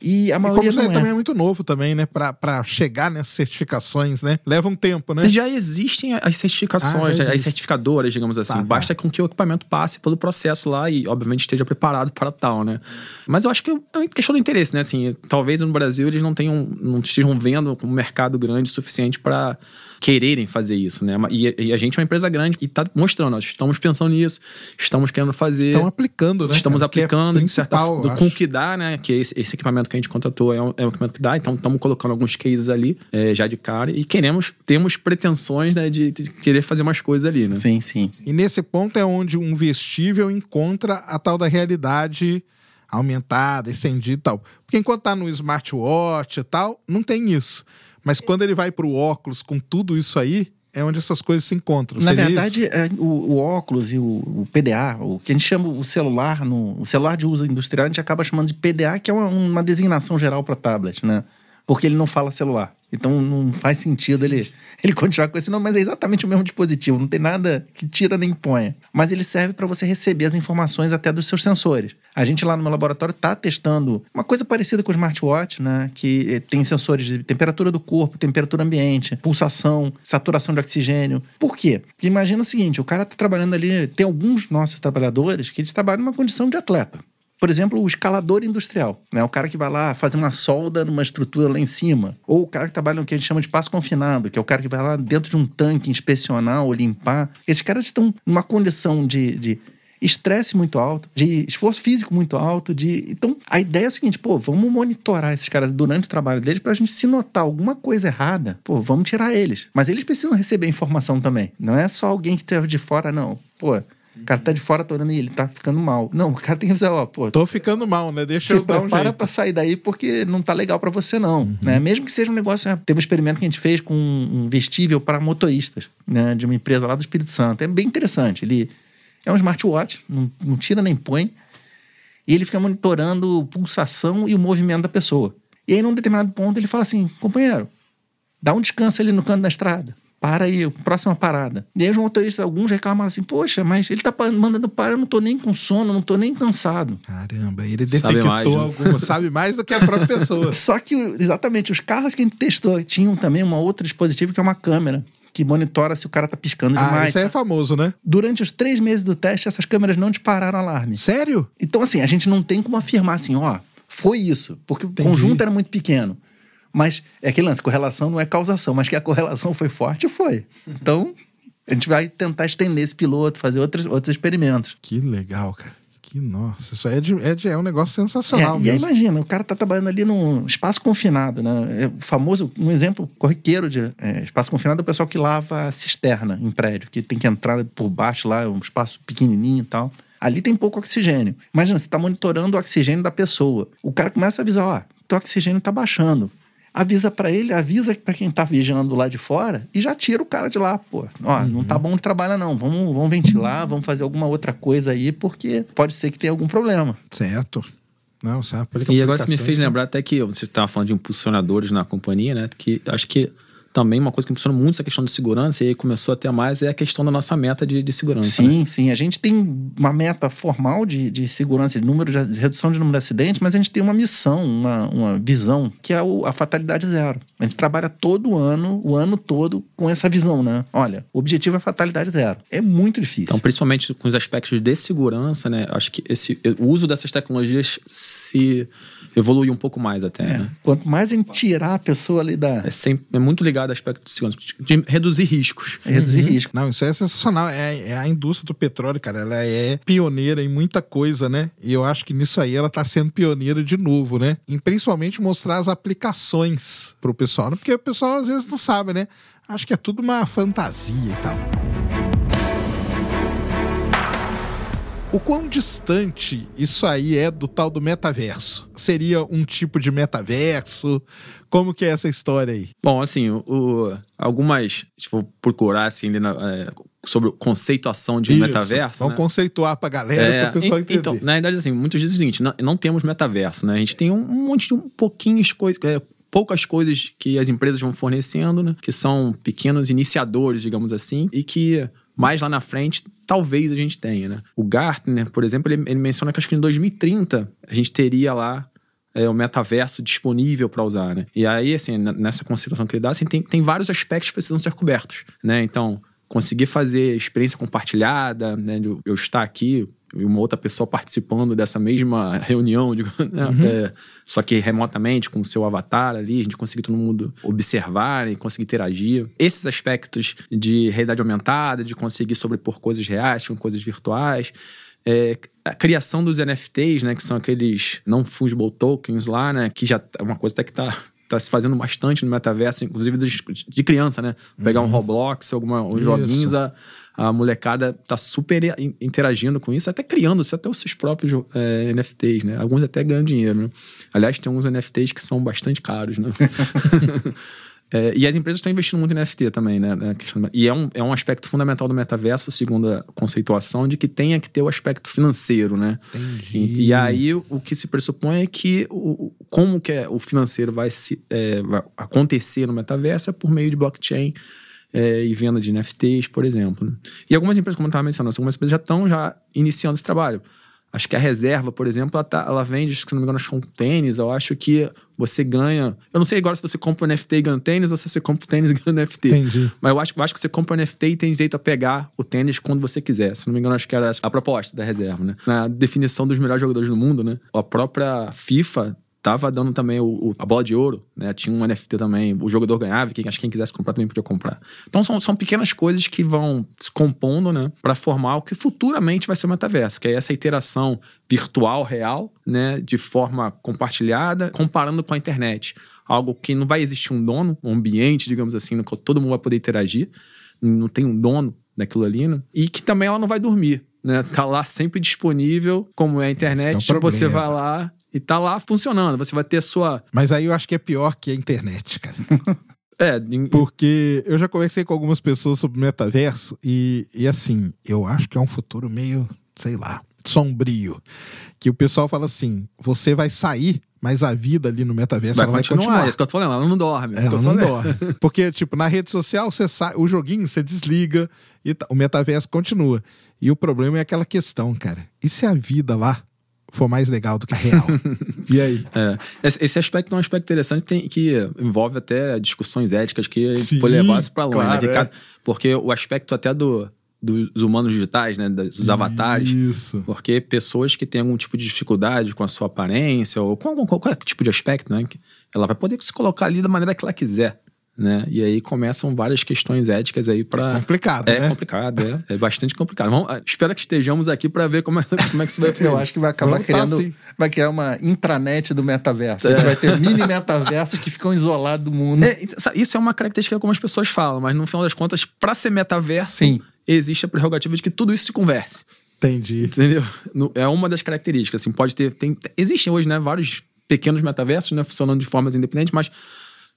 E a E como maioria isso aí não também é é. muito novo também, né? Pra, pra chegar nessas certificações, né? Leva um tempo, né? já existem as Ah, certificações, as existe. certificadoras, digamos assim. Tá, tá. Basta com que o equipamento passe pelo processo lá e, obviamente, esteja preparado para tal, né? Mas eu acho que é uma questão do interesse, né? Assim, talvez no Brasil eles não tenham, não estejam vendo um mercado grande o suficiente para quererem fazer isso, né? E, e a gente é uma empresa grande e está mostrando, nós estamos pensando nisso, estamos querendo fazer. Estão aplicando, né? Estamos cara? Que é aplicando, de certa eu com o que dá, né? Que esse, esse equipamento que a gente contratou é um, é um equipamento que dá, então estamos colocando alguns cases ali é, já de cara e queremos, temos pretensões né, de, de querer fazer mais coisas ali, né? Sim, sim. E nesse ponto é onde um vestível encontra a tal da realidade aumentada, estendida e tal. Porque enquanto tá no smartwatch e tal, não tem isso. Mas quando ele vai pro óculos com tudo isso aí, é onde essas coisas se encontram. Na Seria verdade, é, o, o óculos e o, o PDA, o que a gente chama o celular, no, o celular de uso industrial, a gente acaba chamando de PDA, que é uma, uma designação geral para tablet, né? Porque ele não fala celular. Então não faz sentido ele, ele continuar com esse nome, mas é exatamente o mesmo dispositivo, não tem nada que tira nem ponha. Mas ele serve para você receber as informações até dos seus sensores. A gente lá no meu laboratório está testando uma coisa parecida com o smartwatch, né? Que eh, tem sensores de temperatura do corpo, temperatura ambiente, pulsação, saturação de oxigênio. Por quê? Porque imagina o seguinte: o cara está trabalhando ali, tem alguns nossos trabalhadores que eles trabalham numa condição de atleta. Por exemplo, o escalador industrial, né? O cara que vai lá fazer uma solda numa estrutura lá em cima. Ou o cara que trabalha no que a gente chama de passo confinado, que é o cara que vai lá dentro de um tanque inspecionar ou limpar. Esses caras estão numa condição de, de estresse muito alto, de esforço físico muito alto, de. Então, a ideia é a seguinte, pô, vamos monitorar esses caras durante o trabalho deles pra gente se notar alguma coisa errada, pô, vamos tirar eles. Mas eles precisam receber informação também. Não é só alguém que esteve de fora, não. Pô, o cara tá de fora, tô olhando e ele tá ficando mal. Não, o cara tem que avisar, ó, pô. Tô ficando mal, né? Deixa eu dar um jeito. pra sair daí porque não tá legal pra você, não. Né? Mesmo que seja um negócio. né? Teve um experimento que a gente fez com um vestível para motoristas, né? De uma empresa lá do Espírito Santo. É bem interessante. Ele é um smartwatch, não, não tira nem põe. E ele fica monitorando pulsação e o movimento da pessoa. E aí, num determinado ponto, ele fala assim: companheiro, dá um descanso ali no canto da estrada. Para aí, próxima parada. E aí os motoristas, alguns reclamaram assim, poxa, mas ele tá mandando parar, eu não tô nem com sono, não tô nem cansado. Caramba, ele Sabe detectou mais, né? alguma, sabe mais do que a própria pessoa. Só que, exatamente, os carros que a gente testou tinham também uma outra dispositivo que é uma câmera, que monitora se o cara tá piscando ah, demais. isso aí é famoso, né? Durante os três meses do teste, essas câmeras não dispararam alarme. Sério? Então, assim, a gente não tem como afirmar assim, ó, foi isso, porque o conjunto era muito pequeno. Mas é aquele lance, correlação não é causação, mas que a correlação foi forte, foi. Então, a gente vai tentar estender esse piloto, fazer outros, outros experimentos. Que legal, cara. Que nossa, isso aí é, de- é, de- é um negócio sensacional É, e aí mesmo. imagina, o cara tá trabalhando ali num espaço confinado, né? É o famoso, um exemplo corriqueiro de é, espaço confinado é o pessoal que lava a cisterna em prédio, que tem que entrar por baixo lá, é um espaço pequenininho e tal. Ali tem pouco oxigênio. Imagina, você tá monitorando o oxigênio da pessoa. O cara começa a avisar, ó, teu oxigênio tá baixando. Avisa pra ele, avisa pra quem tá vigiando lá de fora e já tira o cara de lá, pô. Ó, não tá bom de trabalho não, vamos, vamos ventilar, vamos fazer alguma outra coisa aí, porque pode ser que tenha algum problema. Certo. Não, sabe? E agora você me fez lembrar até que você estava falando de impulsionadores na companhia, né? Que acho que também uma coisa que impulsiona muito essa questão de segurança e aí começou a ter mais é a questão da nossa meta de, de segurança. né? Sim, sim. A gente tem uma meta formal de, de segurança, de número de redução de número de acidentes, mas a gente tem uma missão, uma, uma visão, que é o- a fatalidade zero. A gente trabalha todo ano, o ano todo, com essa visão, né? Olha, o objetivo é fatalidade zero. É muito difícil. Então, principalmente com os aspectos de segurança, né? Acho que esse, o uso dessas tecnologias se evolui um pouco mais até, É. né? Quanto mais a gente tirar a pessoa ali da. É, sempre, é muito ligado ao aspecto de segurança, de reduzir riscos. É reduzir risco. Não, isso é sensacional. É, é a indústria do petróleo, cara. Ela é pioneira em muita coisa, né? E eu acho que nisso aí ela tá sendo pioneira de novo, né? Em principalmente mostrar as aplicações pro pessoal, né? Porque o pessoal às vezes não sabe, né? Acho que é tudo uma fantasia e tal. O quão distante isso aí é do tal do metaverso? Seria um tipo de metaverso? Como que é essa história aí? Bom, assim, o, o- algumas. Se for procurar assim, na- é, sobre conceituação de Isso. metaverso. Vamos né? conceituar pra galera, É, para o pessoal en- entender. Então, na verdade, assim, muitos dizem o seguinte: não, não temos metaverso, né? A gente tem um, um monte de um pouquinhos coisas. é, poucas coisas que as empresas vão fornecendo, né? Que são pequenos iniciadores, digamos assim, e que mais lá na frente talvez a gente tenha, né? O Gartner, por exemplo, ele, ele menciona que acho que em 2030 a gente teria lá é, o metaverso disponível para usar, né? E aí, assim, nessa conceituação que ele dá, assim, tem, tem vários aspectos que precisam ser cobertos, né? Então, conseguir fazer experiência compartilhada, né? Eu estar aqui e uma outra pessoa participando dessa mesma reunião, digo, né? É, só que remotamente, com o seu avatar ali, a gente conseguir todo mundo observar e conseguir interagir. Esses aspectos de realidade aumentada, de conseguir sobrepor coisas reais com coisas virtuais, é, a criação dos NFTs, né, que são aqueles não fungible tokens lá, né, que já é uma coisa até que tá tá se fazendo bastante no metaverso, inclusive de criança, né? Pegar um Roblox, alguma, uns Isso. joguinhos, a, a molecada tá super in- interagindo com isso, até criando até os seus próprios é, NFTs, né? Alguns até ganham dinheiro, né? Aliás, tem alguns NFTs que são bastante caros, né? É, e as empresas estão investindo muito em NFT também, né? E é um, é um aspecto fundamental do metaverso, segundo a conceituação, de que tenha que ter o aspecto financeiro, né? Entendi. E, e aí o que se pressupõe é que o, o- como que é- o financeiro vai, se, é, vai acontecer no metaverso é por meio de blockchain é, e venda de NFTs, por exemplo. né? E algumas empresas, como eu estava mencionando, algumas empresas já estão já iniciando esse trabalho. Acho que a reserva, por exemplo, ela, tá- ela vende, se não me engano, acho que com tênis. Eu acho que você ganha. Eu não sei agora se você compra um NFT e ganha um tênis ou se você compra o tênis e ganha um NFT. Entendi. Mas eu acho, eu acho que você compra um NFT e tem direito a pegar o tênis quando você quiser. Se não me engano, acho que era a proposta da reserva, né? Na definição dos melhores jogadores do mundo, né? A própria FIFA tava dando também o, o- a bola de ouro, né? Tinha um NFT também, o jogador ganhava, quem, acho que quem quisesse comprar também podia comprar. Então são, são pequenas coisas que vão se compondo, né? Para formar o que futuramente vai ser o metaverso, que é essa interação virtual, real, né? De forma compartilhada, comparando com a internet. Algo que não vai existir um dono, um ambiente, digamos assim, no qual todo mundo vai poder interagir, não tem um dono daquilo ali, né? E que também ela não vai dormir, né? Tá lá sempre disponível, como é a internet, Esse que é o você vai lá e tá lá funcionando. Você vai ter a sua. Mas aí eu acho que é pior que a internet, cara. É, Porque eu já conversei com algumas pessoas sobre metaverso e, e assim, eu acho que é um futuro meio, sei lá, sombrio. Que o pessoal fala assim: você vai sair, mas a vida ali no metaverso vai ela vai continuar. continuar. É isso que eu tô falando, ela não dorme. é Ela não dorme. Porque, tipo, na rede social, você sai, o joguinho você desliga e tá- o metaverso continua. E o problema é aquela questão, cara. E se a vida lá for mais legal do que a real? e aí? É. Esse, aspecto é um aspecto interessante tem, que envolve até discussões éticas que Sim, foi levar isso pra longe, claro, né, é. Ricardo? Porque o aspecto até do, dos humanos digitais, né? Dos avatares. Isso. Porque pessoas que têm algum tipo de dificuldade com a sua aparência ou com algum, qualquer tipo de aspecto, né? Ela vai poder se colocar ali da maneira que ela quiser. Né? E aí começam várias questões éticas aí para Complicado, É né? complicado, é, é bastante complicado. Vamos, ah, espero que estejamos aqui para ver como é, como é que isso vai Eu fluir. acho que vai acabar Vamos tá criando. assim. vai criar uma intranet do metaverso. A gente vai ter mini metaversos que ficam isolados do mundo. É, então, isso é uma característica que algumas pessoas falam, mas no final das contas, para ser metaverso, Sim. existe a prerrogativa de que tudo isso se converse. Entendi. Entendeu? É uma das características. Assim, pode ter. Tem, existem hoje, né, vários pequenos metaversos, né, funcionando de formas independentes, mas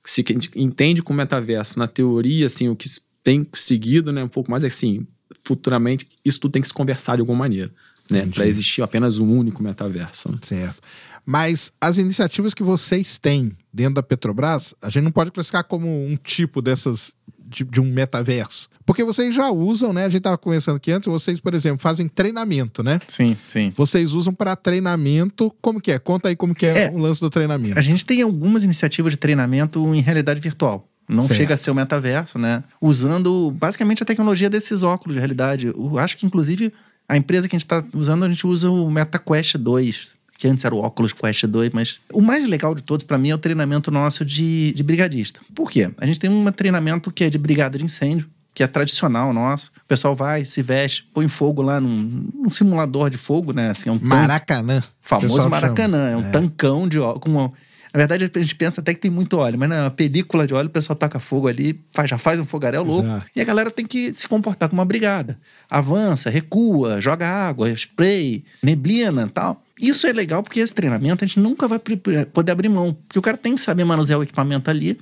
se a gente entende com metaverso, na teoria, assim, o que tem seguido, né, um pouco mais é assim, futuramente, isso tudo tem que se conversar de alguma maneira, né, para existir apenas um único metaverso. né? Certo. Mas as iniciativas que vocês têm dentro da Petrobras, a gente não pode classificar como um tipo dessas de, de um metaverso. Porque vocês já usam, né? A gente estava conversando aqui antes, vocês, por exemplo, fazem treinamento, né? Sim, sim. Vocês usam para treinamento. Como que é? Conta aí como que é, É. o lance do treinamento. A gente tem algumas iniciativas de treinamento em realidade virtual. Não Certo. chega a ser o metaverso, né? Usando basicamente a tecnologia desses óculos de realidade. Eu acho que, inclusive, a empresa que a gente está usando, a gente usa o MetaQuest 2, que antes era o Oculus Quest 2, mas o mais legal de todos, para mim, é o treinamento nosso de, de brigadista. Por quê? A gente tem um treinamento que é de brigada de incêndio, que é tradicional nosso. O pessoal vai, se veste, põe fogo lá num, num simulador de fogo, né? Assim, é um tanque- Maracanã. o Famoso Maracanã, é um É. tancão de óleo. Com. Na verdade, a gente pensa até que tem muito óleo, mas não, é uma película de óleo, o pessoal taca fogo ali, faz, já faz um fogaréu louco. Já. E a galera tem que se comportar como uma brigada. Avança, recua, joga água, spray, neblina tal. Isso é legal porque esse treinamento a gente nunca vai poder abrir mão. Porque o cara tem que saber manusear o equipamento ali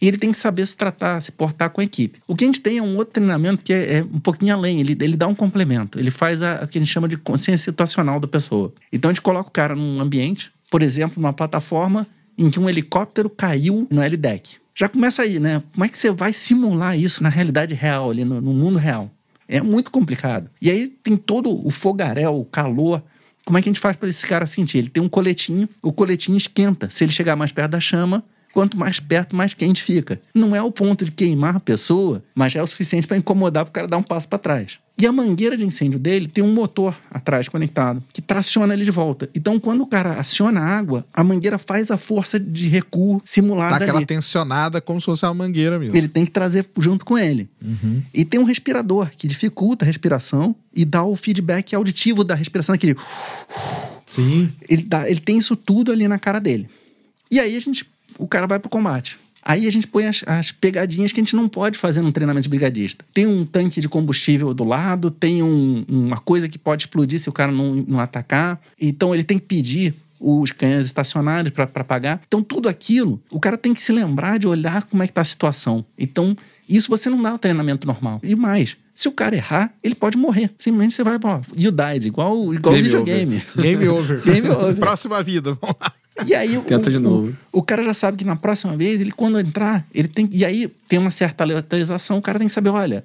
e ele tem que saber se tratar, se portar com a equipe. O que a gente tem é um outro treinamento que é, é um pouquinho além, ele, ele dá um complemento. Ele faz a, o que a gente chama de consciência situacional da pessoa. Então a gente coloca o cara num ambiente, por exemplo, numa plataforma em que um helicóptero caiu no L-Deck. Já começa aí, né? Como é que você vai simular isso na realidade real, ali no, no mundo real? É muito complicado. E aí tem todo o fogaréu, o calor. Como é que a gente faz para esse cara sentir? Ele tem um coletinho, o coletinho esquenta. Se ele chegar mais perto da chama, quanto mais perto, mais quente fica. Não é o ponto de queimar a pessoa, mas já é o suficiente para incomodar para o cara dar um passo para trás. E a mangueira de incêndio dele tem um motor atrás conectado que traciona ele de volta. Então, quando o cara aciona a água, a mangueira faz a força de recuo simulada Dá aquela ali. tensionada como se fosse uma mangueira mesmo. Ele tem que trazer junto com ele. E tem um respirador que dificulta a respiração e dá o feedback auditivo da respiração, aquele. Sim. Ele, dá, ele tem isso tudo ali na cara dele. E aí a gente, o cara vai pro combate. Aí a gente põe as, as pegadinhas que a gente não pode fazer num treinamento de brigadista. Tem um tanque de combustível do lado, tem um- uma coisa que pode explodir se o cara não, não atacar. Então ele tem que pedir os canhões estacionários para pagar. Então tudo aquilo, o cara tem que se lembrar de olhar como é que tá a situação. Então isso você não dá o treinamento normal. E mais, se o cara errar, ele pode morrer. Simplesmente você vai, ó, you died, igual, igual Game videogame. Game over. Game over. Próxima vida. Vamos lá. E aí, o, Tenta de o- novo. O, o cara já sabe que na próxima vez, ele quando entrar, ele tem. E aí tem uma certa aleatorização, o cara tem que saber, olha,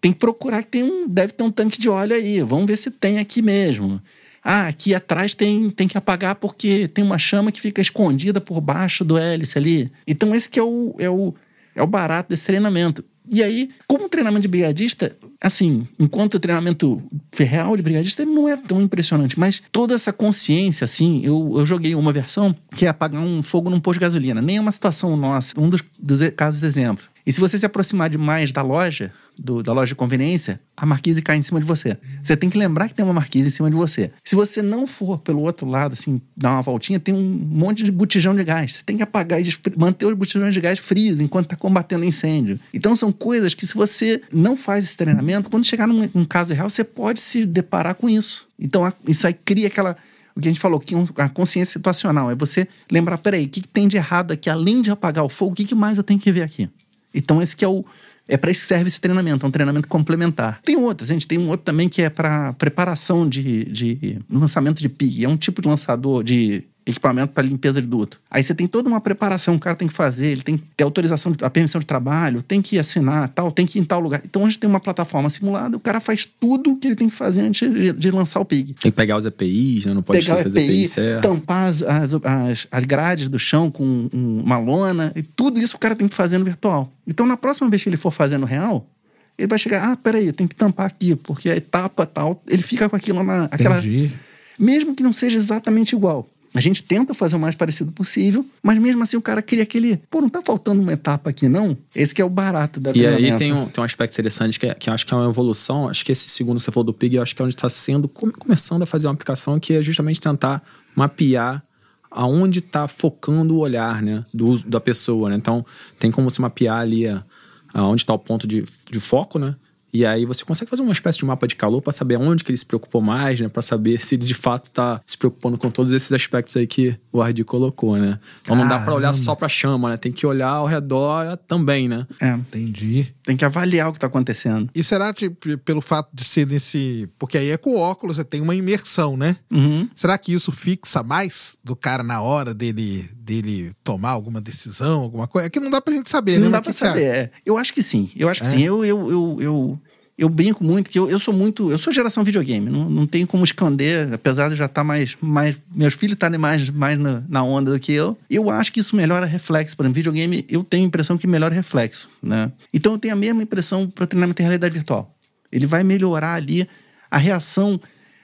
tem que procurar que tem um. Deve ter um tanque de óleo aí. Vamos ver se tem aqui mesmo. Ah, aqui atrás tem, tem que apagar porque tem uma chama que fica escondida por baixo do hélice ali. Então, esse que é o, é o, é o barato desse treinamento. E aí, como treinamento de brigadista, assim, enquanto o treinamento real de brigadista não é tão impressionante, mas toda essa consciência, assim, eu, eu joguei uma versão que é apagar um fogo num posto de gasolina. Nem é uma situação nossa, um dos, dos casos de exemplo. E se você se aproximar demais da loja, do, da loja de conveniência, a marquise cai em cima de você. Você tem que lembrar que tem uma marquise em cima de você. Se você não for pelo outro lado, assim, dar uma voltinha, tem um monte de botijão de gás. Você tem que apagar e manter os botijões de gás frios enquanto está combatendo incêndio. Então são coisas que se você não faz esse treinamento, quando chegar num, num caso real, você pode se deparar com isso. Então isso aí cria aquela o que a gente falou, que a consciência situacional é você lembrar, peraí, o que, que tem de errado aqui? Além de apagar o fogo, o que, que mais eu tenho que ver aqui? Então, esse que é o. É para isso que serve esse treinamento, é um treinamento complementar. Tem outros, a gente tem um outro também que é para preparação de, de lançamento de PIG. É um tipo de lançador de equipamento para limpeza de duto. Aí você tem toda uma preparação que o cara tem que fazer, ele tem que ter autorização, a permissão de trabalho, tem que assinar, tal, tem que ir em tal lugar. Então a gente tem uma plataforma simulada, o cara faz tudo que ele tem que fazer antes de, de lançar o PIG. Tem que pegar os EPIs, né? não pode pegar esquecer EPI, os EPIs. Tampar as, as, as, as grades do chão com uma lona, e tudo isso o cara tem que fazer no virtual. Então na próxima vez que ele for fazer no real, ele vai chegar, ah, peraí, eu tenho que tampar aqui, porque a etapa tal, ele fica com aquilo na. Aquela, Entendi. mesmo que não seja exatamente igual. A gente tenta fazer o mais parecido possível, mas mesmo assim o cara cria aquele. Pô, não tá faltando uma etapa aqui, não? Esse que é o barato da E aí tem um, tem um aspecto interessante que, é, que eu acho que é uma evolução. Acho que esse segundo que você falou do PIG, eu acho que é onde está sendo, começando a fazer uma aplicação que é justamente tentar mapear aonde está focando o olhar né, do, da pessoa. Né? Então, tem como você mapear ali aonde está o ponto de, de foco, né? E aí você consegue fazer uma espécie de mapa de calor para saber onde que ele se preocupou mais, né? Para saber se ele de fato está se preocupando com todos esses aspectos aí que o Ardi colocou, né? Então não dá para olhar só para a chama, né? Tem que olhar ao redor também, né? É, Entendi. tem que avaliar o que está acontecendo. E será tipo, pelo fato de ser nesse. Porque aí é com óculos, você tem uma imersão, né? Uhum. Será que isso fixa mais do cara na hora dele, dele tomar alguma decisão, alguma coisa? É que não dá pra gente saber, né? Não dá que que você saber. é. Eu acho que sim. Eu acho que É? sim. Eu, eu, eu, eu, eu brinco muito que eu, eu sou muito. Eu sou geração videogame. Não, não tenho como esconder, apesar de já estar mais. mais meus filhos estarem mais, mais na, na onda do que eu. Eu acho que isso melhora reflexo. Por exemplo, videogame, eu tenho a impressão que melhora reflexo. Né? Então eu tenho a mesma impressão para treinamento em realidade virtual. Ele vai melhorar ali a reação.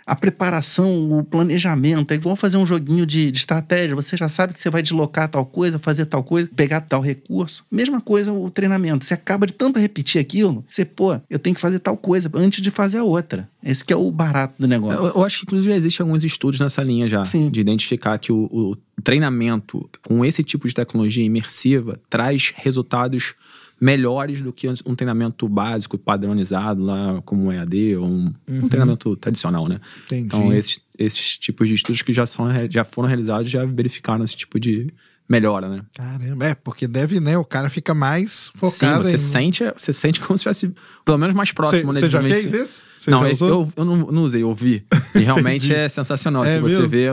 A preparação, o planejamento, é igual fazer um joguinho de, de estratégia. Você já sabe que você vai deslocar tal coisa, fazer tal coisa, pegar tal recurso. Mesma coisa o treinamento. Você acaba de tanto repetir aquilo, você, pô, eu tenho que fazer tal coisa antes de fazer a outra. Esse que é o barato do negócio. Eu, eu acho que inclusive já existem alguns estudos nessa linha já, Sim. de identificar que o, o treinamento com esse tipo de tecnologia imersiva traz resultados melhores do que um treinamento básico, padronizado lá, como um EAD ou um, um treinamento tradicional, né? Entendi. Então, esses, esses tipos de estudos que já, são, já foram realizados já verificaram esse tipo de melhora, né? Caramba, é, porque deve, né? O cara fica mais Sim, focado você em. sente, você sente como se fosse pelo menos mais próximo, né? Você já fez isso? Você não, eu, eu não, não usei, eu ouvi. E realmente é sensacional. É se você mesmo? vê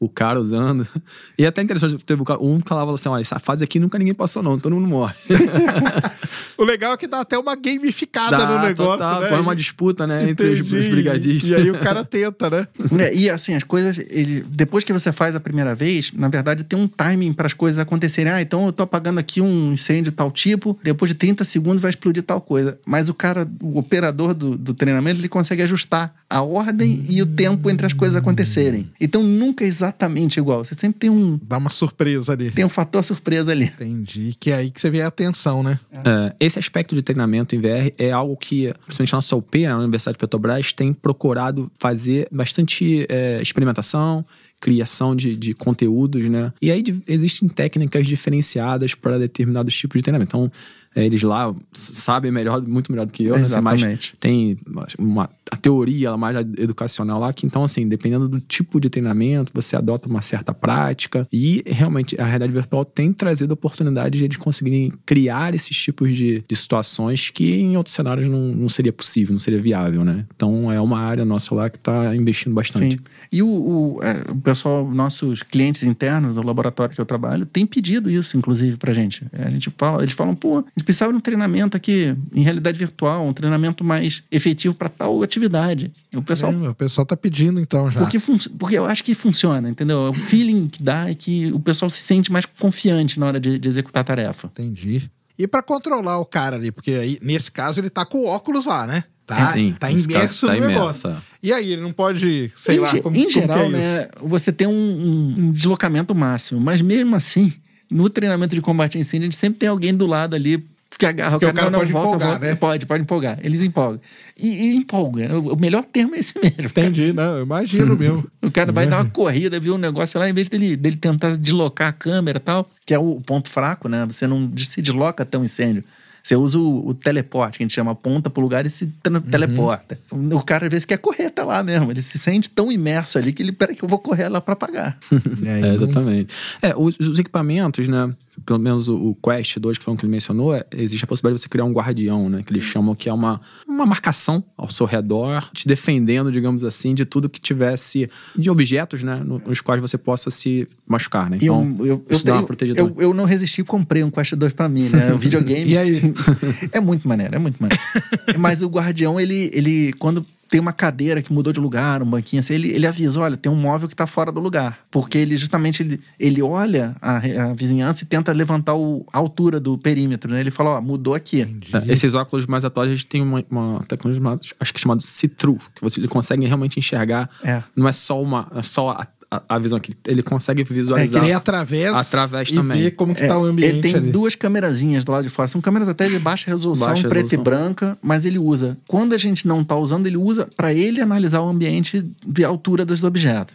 o, cara usando. E é até interessante, teve um um que falava assim: olha, essa fase aqui nunca ninguém passou, não, todo mundo morre. O legal é que dá até uma gamificada Dá, no negócio, total, né? Foi uma disputa, né? Entre os, os Entendi. brigadistas. E aí o cara tenta, né? É, e assim, as coisas, ele, depois que você faz a primeira vez, na verdade tem um timing para as coisas acontecerem. Ah, então eu tô apagando aqui um incêndio tal tipo, depois de 30 segundos vai explodir tal coisa. Mas o cara, o operador do, do treinamento, ele consegue ajustar a ordem e o tempo entre as coisas acontecerem. Então nunca é exatamente igual. Você sempre tem um, Dá uma surpresa ali. tem um fator surpresa ali. Entendi. Que é aí que você vê a atenção, né? É, esse aspecto de treinamento em VR é algo que, principalmente a nossa UP, a Universidade de Petrobras, tem procurado fazer bastante é, experimentação, criação de, de conteúdos, né? E aí de- existem técnicas diferenciadas para determinados tipos de treinamento. Então, eles lá sabem melhor, muito melhor do que eu, né? Mais Exatamente. tem uma, a teoria mais educacional lá, que então, assim, dependendo do tipo de treinamento, você adota uma certa prática. E realmente a realidade virtual tem trazido oportunidades de eles conseguirem criar esses tipos de, de situações que em outros cenários não, não seria possível, não seria viável, né? Então é uma área nossa lá que está investindo bastante. Sim. E o, o, é, o pessoal, nossos clientes internos do laboratório que eu trabalho, tem pedido isso, inclusive, pra gente. É, a gente fala, eles falam, pô, a gente precisava de um treinamento aqui em realidade virtual, um treinamento mais efetivo para tal atividade. E o pessoal. É, o pessoal tá pedindo então já. Porque, porque eu acho que funciona, entendeu? O feeling que dá é que o pessoal se sente mais confiante na hora de, de executar a tarefa. Entendi. E para controlar o cara ali, porque aí, nesse caso, ele tá com o óculos lá, né? Tá, Sim, tá imerso tá no imerso, negócio. é. E aí, ele não pode, sei em, lá, como, em como que geral, é isso? né, você tem um, um- um deslocamento máximo, mas mesmo assim, no treinamento de combate a incêndio, a gente sempre tem alguém do lado ali que agarra Que o o cara, cara não, não, pode volta, empolgar, volta. né? Pode, pode empolgar. Eles empolgam. E, e empolga. O, melhor termo é esse mesmo. Entendi, não, eu imagino mesmo. O cara vai dar uma corrida, viu um negócio lá, em vez dele, dele tentar deslocar a câmera e tal, que é o ponto fraco, né? Você não se desloca até um incêndio. Você usa o, o teleporte, que a gente chama aponta pro lugar e se tra- teleporta. O cara às vezes quer correr até lá mesmo. Ele se sente tão imerso ali que ele, peraí que eu vou correr lá pra apagar. É, É, exatamente. É, os, os equipamentos, né? Pelo menos o, Quest 2, que foi o que ele mencionou, é, existe a possibilidade de você criar um guardião, né? Que eles chamam que é uma, uma marcação ao seu redor, te defendendo, digamos assim, de tudo que tivesse de objetos, né? no- Nos quais você possa se machucar, né? Eu, Então, eu, eu, isso dá uma protegida eu, eu não resisti e comprei um Quest 2 pra mim, né? O videogame. E aí? É muito maneiro, é muito maneiro. Mas o guardião, ele, ele quando tem uma cadeira que mudou de lugar, um banquinho assim, ele, ele avisa, olha, tem um móvel que tá fora do lugar. Porque ele justamente, ele, ele olha a, a vizinhança e tenta levantar o- a altura do perímetro, né? Ele fala, ó, mudou aqui. É, esses óculos mais atuais, a gente tem uma, uma tecnologia, chamada- acho que é chamada see-through, que você ele consegue realmente enxergar. É. Não é só uma, é só a, a, a visão aqui, ele consegue É, visualizar. ele através, Através e também. vê como que É, tá o ambiente ele tem ali. duas câmerazinhas do lado de fora. São câmeras até de baixa resolução, Baixa preta resolução. e branca, mas ele usa. Quando a gente não tá usando, ele usa para ele analisar o ambiente de altura dos objetos.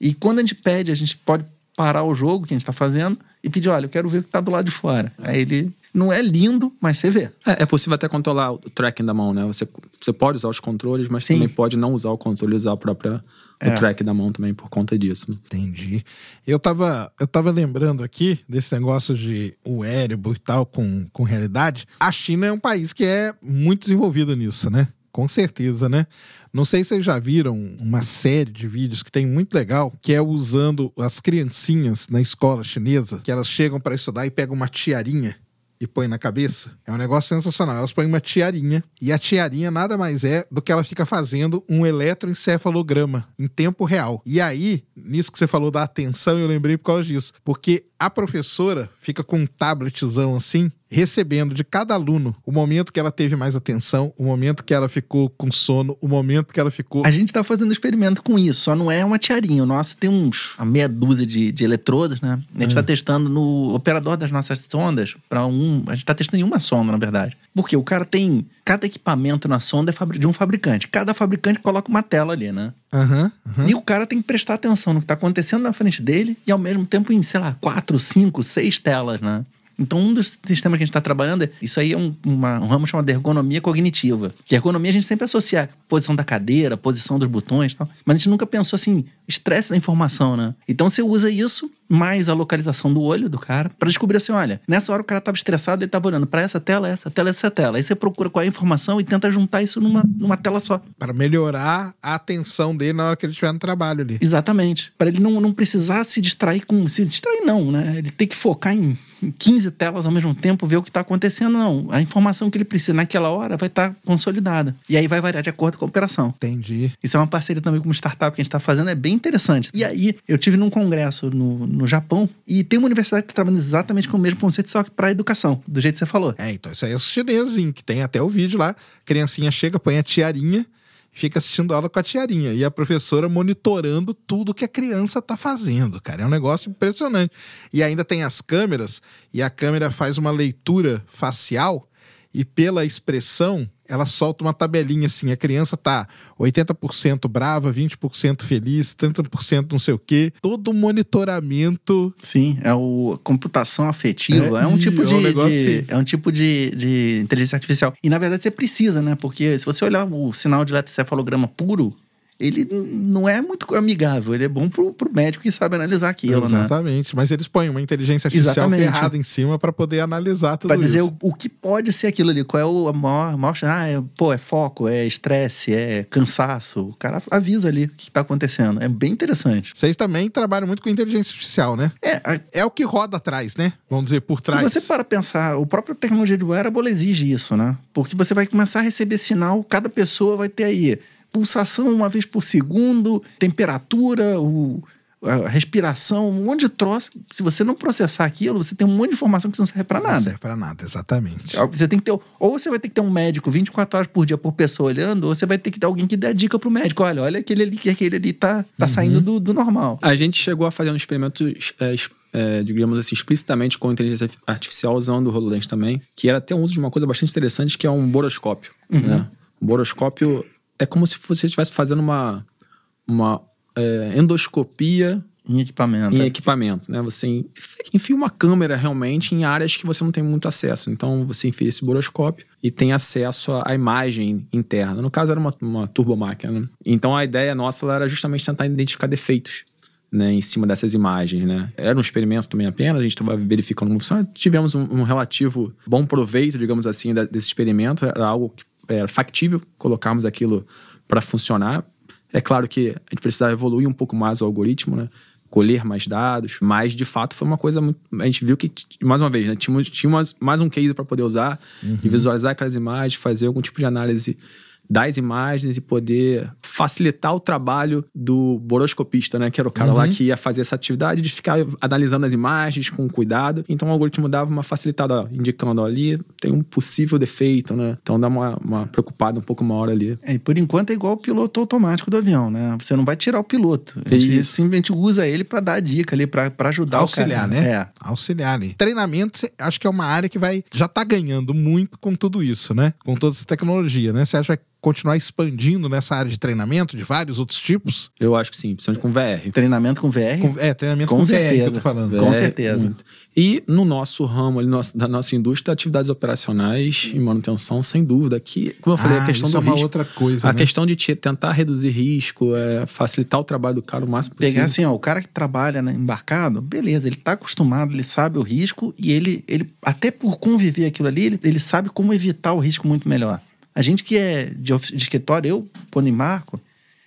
E quando a gente pede, a gente pode parar o jogo que a gente tá fazendo e pedir, olha, eu quero ver o que tá do lado de fora. Aí ele não é lindo, mas você vê. É, é possível até controlar o tracking da mão, né? Você, você pode usar os controles, mas Sim. também pode não usar o controle, usar o próprio É. o track da mão também por conta disso. né? Entendi. Eu tava, eu tava lembrando aqui desse negócio de wearable e tal com, com realidade. A China é um país que é muito desenvolvido nisso, né? Com certeza, né? Não sei se vocês já viram uma série de vídeos que tem muito legal, que é usando as criancinhas na escola chinesa, que elas chegam para estudar e pegam uma tiarinha e põe na cabeça. É um negócio sensacional. Elas põem uma tiarinha e a tiarinha nada mais é do que ela fica fazendo um eletroencefalograma em tempo real. E aí, nisso que você falou da atenção, eu lembrei por causa disso. Porque a professora fica com um tabletzão assim, recebendo de cada aluno o momento que ela teve mais atenção, o momento que ela ficou com sono, o momento que ela ficou. A gente tá fazendo experimento com isso, só não é uma tiarinha. O nosso tem uns a meia dúzia de, de eletrodos, né? A gente tá testando no operador das nossas sondas para um. A gente tá testando em uma sonda, na verdade. Porque o cara tem. Cada equipamento na sonda é de um fabricante. Cada fabricante coloca uma tela ali, né? Aham, aham. E o cara tem que prestar atenção no que tá acontecendo na frente dele e ao mesmo tempo em, sei lá, quatro, cinco, seis telas, né? Então, um dos sistemas que a gente está trabalhando, é, isso aí é um, uma- um ramo chamado ergonomia cognitiva. Que ergonomia a gente sempre associa a posição da cadeira, posição dos botões e tal. Mas a gente nunca pensou assim, estresse da informação, né? Então você usa isso, mais a localização do olho do cara, para descobrir assim: olha, nessa hora o cara estava estressado, ele estava olhando para essa tela, essa tela, essa tela. Aí você procura qual é a informação e tenta juntar isso numa, numa tela só. Para melhorar a atenção dele na hora que ele estiver no trabalho ali. Exatamente. Para ele não, não precisar se distrair com. Se distrair, não, né? Ele tem que focar em 15 telas ao mesmo tempo, ver o que está acontecendo, não. A informação que ele precisa naquela hora vai estar consolidada. E aí vai variar de acordo com a operação. Entendi. Isso é uma parceria também com uma startup que a gente está fazendo, é bem interessante. E aí, eu tive num congresso no, no Japão e tem uma universidade que está trabalhando exatamente com o mesmo conceito, só que para educação, do jeito que você falou. É, então isso aí é os chineses, hein, que tem até o vídeo lá. Criancinha chega, põe a tiarinha, fica assistindo aula com a tiarinha. E a professora monitorando tudo que a criança tá fazendo, cara. É um negócio impressionante. E ainda tem as câmeras, e a câmera faz uma leitura facial, e pela expressão, ela solta uma tabelinha assim. A criança tá 80% brava, 20% feliz, 30% não sei o quê. Todo monitoramento. Sim, é o computação afetiva. É, É, um tipo e é de, um negócio de- assim. é um tipo de, de inteligência artificial. E na verdade você precisa, né? Porque se você olhar o sinal de eletrocefalograma puro, ele não é muito amigável. Ele é bom pro, pro médico que sabe analisar aquilo, né? Exatamente. Mas eles põem uma inteligência artificial Exatamente. ferrada em cima para poder analisar tudo Pra dizer isso. o, o que pode ser aquilo ali, qual é o a maior, maior ah, é, pô, é foco, é estresse, é cansaço. O cara avisa ali o que tá acontecendo. É bem interessante. Vocês também trabalham muito com inteligência artificial, né? É, a- É o que roda atrás, né? Vamos dizer, por trás. Se você para pensar, o próprio tecnologia do wearable exige isso, né? Porque você vai começar a receber sinal, cada pessoa vai ter aí pulsação uma vez por segundo, temperatura, o, a respiração, um monte de troço. Se você não processar aquilo, você tem um monte de informação que não serve para Não nada. serve pra nada, exatamente. Você tem que ter, ou você vai ter que ter um médico 24 horas por dia por pessoa olhando, ou você vai ter que ter alguém que dê a dica pro médico. Olha, olha aquele ali que aquele ali tá, tá saindo do, do normal. A gente chegou a fazer um experimento, é, é, digamos assim, explicitamente com inteligência artificial, usando o HoloLens também, que era ter um uso de uma coisa bastante interessante, que é um boroscópio. Né? O boroscópio é como se você estivesse fazendo uma, uma é, endoscopia Em equipamento. em equipamento, né? Você en- enfia uma câmera realmente em áreas que você não tem muito acesso. Então você enfia esse boroscópio e tem acesso à imagem interna. No caso era uma, uma turbomáquina. Né? Então a ideia nossa era justamente tentar identificar defeitos. Né, em cima dessas imagens, né? Era um experimento também apenas, a gente estava verificando como funciona. Tivemos um, um relativo bom proveito, digamos assim, da- desse experimento. Era algo que era factível colocarmos aquilo para funcionar. É claro que a gente precisava evoluir um pouco mais o algoritmo, né? colher mais dados, mas de fato foi uma coisa muito. A gente viu que, mais uma vez, né? mais um case para poder usar e visualizar aquelas imagens, fazer algum tipo de análise das imagens e poder facilitar o trabalho do boroscopista, né? Que era o cara lá que ia fazer essa atividade de ficar analisando as imagens com cuidado. Então o algoritmo dava uma facilitada, ó, indicando ó, ali tem um possível defeito, né? Então dá uma, uma preocupada um pouco maior ali. É, e por enquanto é igual o piloto automático do avião, né? Você não vai tirar o piloto. A gente Isso. simplesmente usa ele para dar a dica ali, para ajudar Auxiliar, o cara. né? É. Auxiliar ali. Treinamento, acho que é uma área que vai já tá ganhando muito com tudo isso, né? Com toda essa tecnologia, né? Você acha que vai continuar expandindo nessa área de treinamento de vários outros tipos? Eu acho que sim, principalmente com VR. Treinamento com VR. Com- é, treinamento com, Com VR que eu certeza. tô falando. Com certeza. muito. E no nosso ramo, ali, nosso- da nossa indústria, atividades operacionais e manutenção, sem dúvida. Que, como eu falei, Ah, a questão isso do é uma risco. outra coisa, a né? questão de te- tentar reduzir risco, é, facilitar o trabalho do cara o máximo possível. Pegar assim, ó, o cara que trabalha né, embarcado, beleza, ele tá acostumado, ele sabe o risco e ele, ele até por conviver aquilo ali, ele, ele sabe como evitar o risco muito melhor. A gente que é de, de escritório, eu, quando embarco,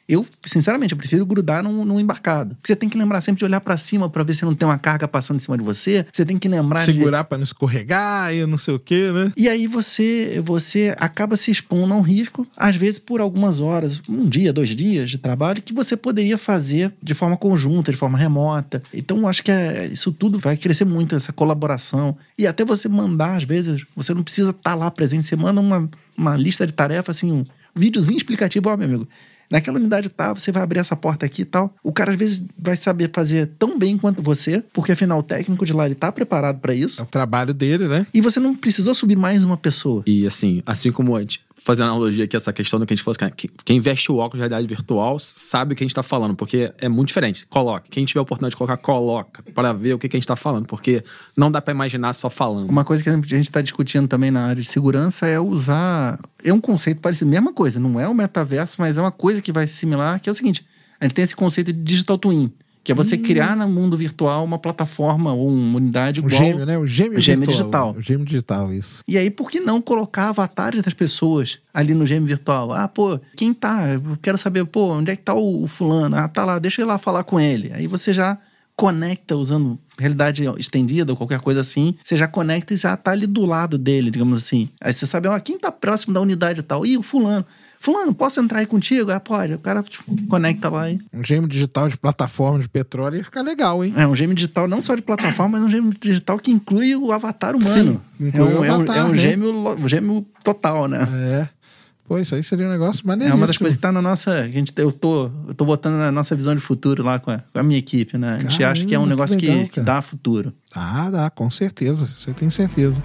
eu, sinceramente, eu prefiro grudar num, num embarcado. Você tem que lembrar sempre de olhar pra cima pra ver se não tem uma carga passando em cima de você. Você tem que lembrar de- Segurar pra não escorregar e não sei o quê, né? e aí você, você acaba se expondo a um risco, às vezes por algumas horas, um dia, dois dias de trabalho, que você poderia fazer de forma conjunta, de forma remota. Então, eu acho que é- isso tudo vai crescer muito, essa colaboração. E até você mandar, às vezes, você não precisa estar lá presente, você manda uma, uma lista de tarefas, assim, um videozinho explicativo, ó, meu amigo. Naquela unidade tá, você vai abrir essa porta aqui e tal. O cara às vezes vai saber fazer tão bem quanto você, porque afinal o técnico de lá ele tá preparado para isso. É o trabalho dele, né? E você não precisou subir mais uma pessoa. E assim, assim como a fazendo analogia aqui, essa questão do que a gente falou, assim, que- quem veste o óculos de realidade virtual sabe o que a gente tá falando, porque é muito diferente. Coloque. Quem tiver a oportunidade de colocar, coloca, para ver o que, que a gente tá falando, porque não dá para imaginar só falando. Uma coisa que a gente está discutindo também na área de segurança é usar. É um conceito parecido, mesma coisa, não é o metaverso, mas é uma coisa que vai se similar, que é o seguinte: a gente tem esse conceito de digital twin, que é você criar no mundo virtual uma plataforma ou uma unidade O igual. gêmeo, né? O gêmeo, o gêmeo virtual. digital. O gêmeo digital, isso. E aí, por que não colocar avatares das pessoas ali no gêmeo virtual? Ah, pô, quem tá? Eu quero saber, pô, onde é que tá o, o fulano? Ah, tá lá, deixa eu ir lá falar com ele. Aí você já conecta usando realidade estendida ou qualquer coisa assim, você já conecta e já tá ali do lado dele, digamos assim. Aí você sabe, ó, quem tá próximo da unidade e tal? Ih, o fulano. Fulano, posso entrar aí contigo? Ah, pode. O cara tipo, conecta lá e... Um gêmeo digital de plataforma de petróleo ia ficar legal, hein? É um gêmeo digital não só de plataforma, mas um gêmeo digital que inclui o avatar humano. Sim, inclui é um, o é um- avatar, é um né? gêmeo, gêmeo total, né? É. Pô, isso aí seria um negócio É maneiríssimo. uma das coisas que tá na nossa. que A gente, eu, tô, eu tô botando na nossa visão de futuro lá com a, com a minha equipe, né? A gente Caramba, acha que é um negócio legal, que, dá futuro. Ah, dá, com certeza. Isso eu tenho certeza.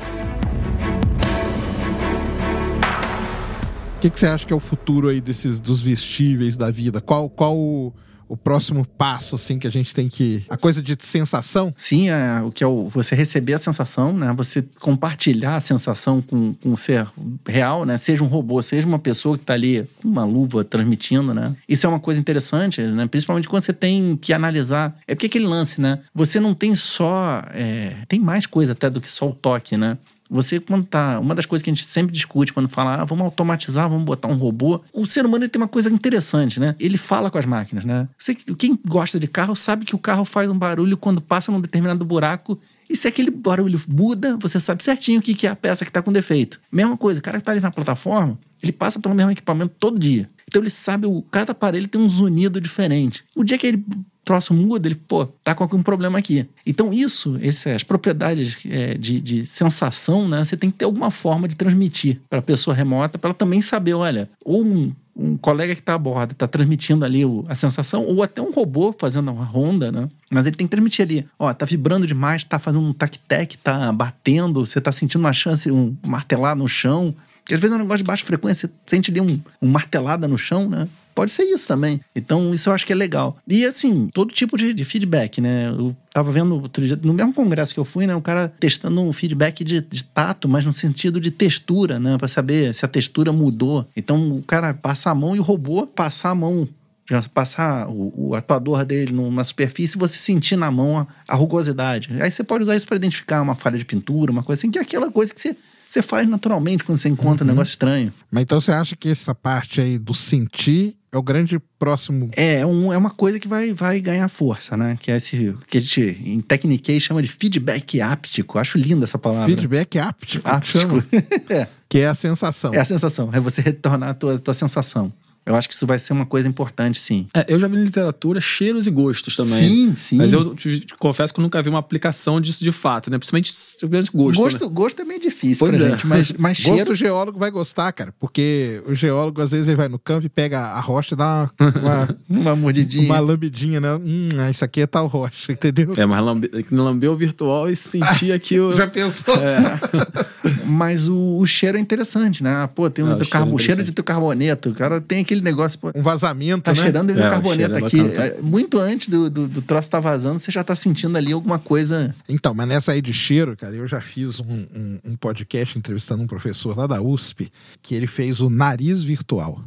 O que, que você acha que é o futuro aí desses dos vestíveis da vida? Qual, qual o, o próximo passo, assim, que a gente tem que. A coisa de sensação? Sim, é, o que é o, você receber a sensação, né? Você compartilhar a sensação com, com o ser real, né? Seja um robô, seja uma pessoa que tá ali com uma luva transmitindo, né? Isso é uma coisa interessante, né? Principalmente quando você tem que analisar. É porque aquele lance, né? Você não tem só. é, tem mais coisa até do que só o toque, né? Você, quando tá. Uma das coisas que a gente sempre discute quando fala, ah, vamos automatizar, vamos botar um robô. O ser humano tem uma coisa interessante, né? Ele fala com as máquinas, né? Você, quem gosta de carro sabe que o carro faz um barulho quando passa num determinado buraco. E se aquele barulho muda, você sabe certinho o que que é a peça que tá com defeito. Mesma coisa, o cara que tá ali na plataforma, ele passa pelo mesmo equipamento todo dia. Então ele sabe, o, cada aparelho tem um zunido diferente. O dia que ele troço muda, ele, pô, tá com algum problema aqui. Então, isso, essas propriedades é, de, de sensação, né? Você tem que ter alguma forma de transmitir para a pessoa remota, para ela também saber, olha, ou um, um colega que está a bordo está transmitindo ali o, a sensação, ou até um robô fazendo uma ronda, né? Mas ele tem que transmitir ali, ó, tá vibrando demais, tá fazendo um tac-tac, tá batendo, você tá sentindo uma chance, um martelar no chão. Porque às vezes é um negócio de baixa frequência, você sente ali um, um martelada no chão, né? Pode ser isso também. Então, isso eu acho que é legal. E, assim, todo tipo de, de feedback, né? Eu tava vendo outro dia, no mesmo congresso que eu fui, né? O cara testando um feedback de, de tato, mas no sentido de textura, né? Pra saber se a textura mudou. Então, o cara passa a mão e o robô passar a mão passar o, o, atuador dele numa superfície e você sentir na mão a, a, rugosidade. Aí você pode usar isso para identificar uma falha de pintura, uma coisa assim, que é aquela coisa que você, você faz naturalmente quando você encontra uhum. um negócio estranho. Mas então você acha que essa parte aí do sentir é o grande próximo. É, um, é uma coisa que vai, vai ganhar força, né? Que é esse que a gente, em Technique, chama de feedback áptico. Acho linda essa palavra. Feedback áptico. Áptico. é. Que é a sensação. É a sensação. É você retornar a tua, a tua sensação. Eu acho que isso vai ser uma coisa importante, sim. É, eu já vi literatura cheiros e gostos também. Sim, sim. Mas eu te, te confesso que eu nunca vi uma aplicação disso de fato, né? Principalmente gosto. Gosto, né? gosto é meio difícil pois é. gente, mas, mas cheiro... Gosto o geólogo vai gostar, cara, porque o geólogo às vezes ele vai no campo e pega a rocha e dá uma... Uma, uma mordidinha. Uma lambidinha, né? Hum, isso aqui é tal rocha, entendeu? É, mas lambe, lambeu o virtual e sentia que o... Já pensou? É. mas o, o, cheiro é interessante, né? Pô, tem um ah, carbo, cheiro, cheiro de teu carboneto, o cara tem aquele negócio... Pô, um vazamento, tá né? cheirando é, carboneto aqui. É, muito antes do, do, do troço estar tá vazando, você já tá sentindo ali alguma coisa. Então, mas nessa aí de cheiro, cara, eu já fiz um, um, um podcast entrevistando um professor lá da USP, que ele fez o nariz virtual.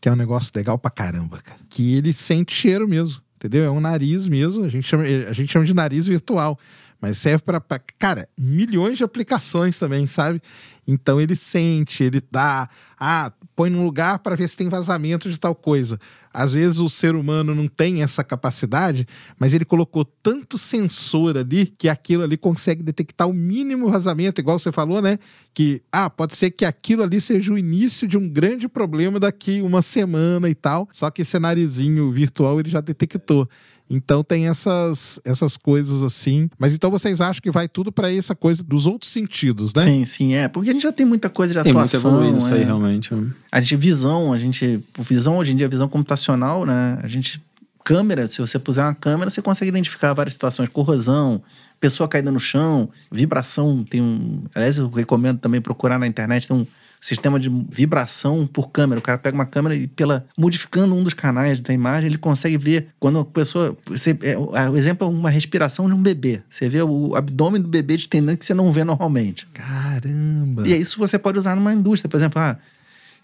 Que é um negócio legal pra caramba, cara. Que ele sente cheiro mesmo, entendeu? É um nariz mesmo, a gente chama, a gente chama de nariz virtual. Mas serve para, cara, milhões de aplicações também, sabe? Então ele sente, ele dá, ah, põe num lugar para ver se tem vazamento de tal coisa. Às vezes o ser humano não tem essa capacidade, mas ele colocou tanto sensor ali que aquilo ali consegue detectar o mínimo vazamento, igual você falou, né? Que ah, pode ser que aquilo ali seja o início de um grande problema daqui uma semana e tal. Só que esse narizinho virtual ele já detectou. Então tem essas, essas coisas assim. Mas então vocês acham que vai tudo para essa coisa dos outros sentidos, né? Sim, sim, é. Porque a gente já tem muita coisa de tem atuação. Tem muito evoluído isso é. aí, realmente. A gente, visão, a gente. Visão hoje em dia, visão computacional, né? A gente. Câmera, se você puser uma câmera, você consegue identificar várias situações. Corrosão, pessoa caída no chão, vibração. Tem um. Aliás, eu recomendo também procurar na internet. Tem um sistema de vibração por câmera. O cara pega uma câmera e, pela modificando um dos canais da imagem, ele consegue ver quando a pessoa. Você, é, o exemplo é uma respiração de um bebê. Você vê o abdômen do bebê distendendo que você não vê normalmente. Caramba! E é isso você pode usar numa indústria. Por exemplo, ah,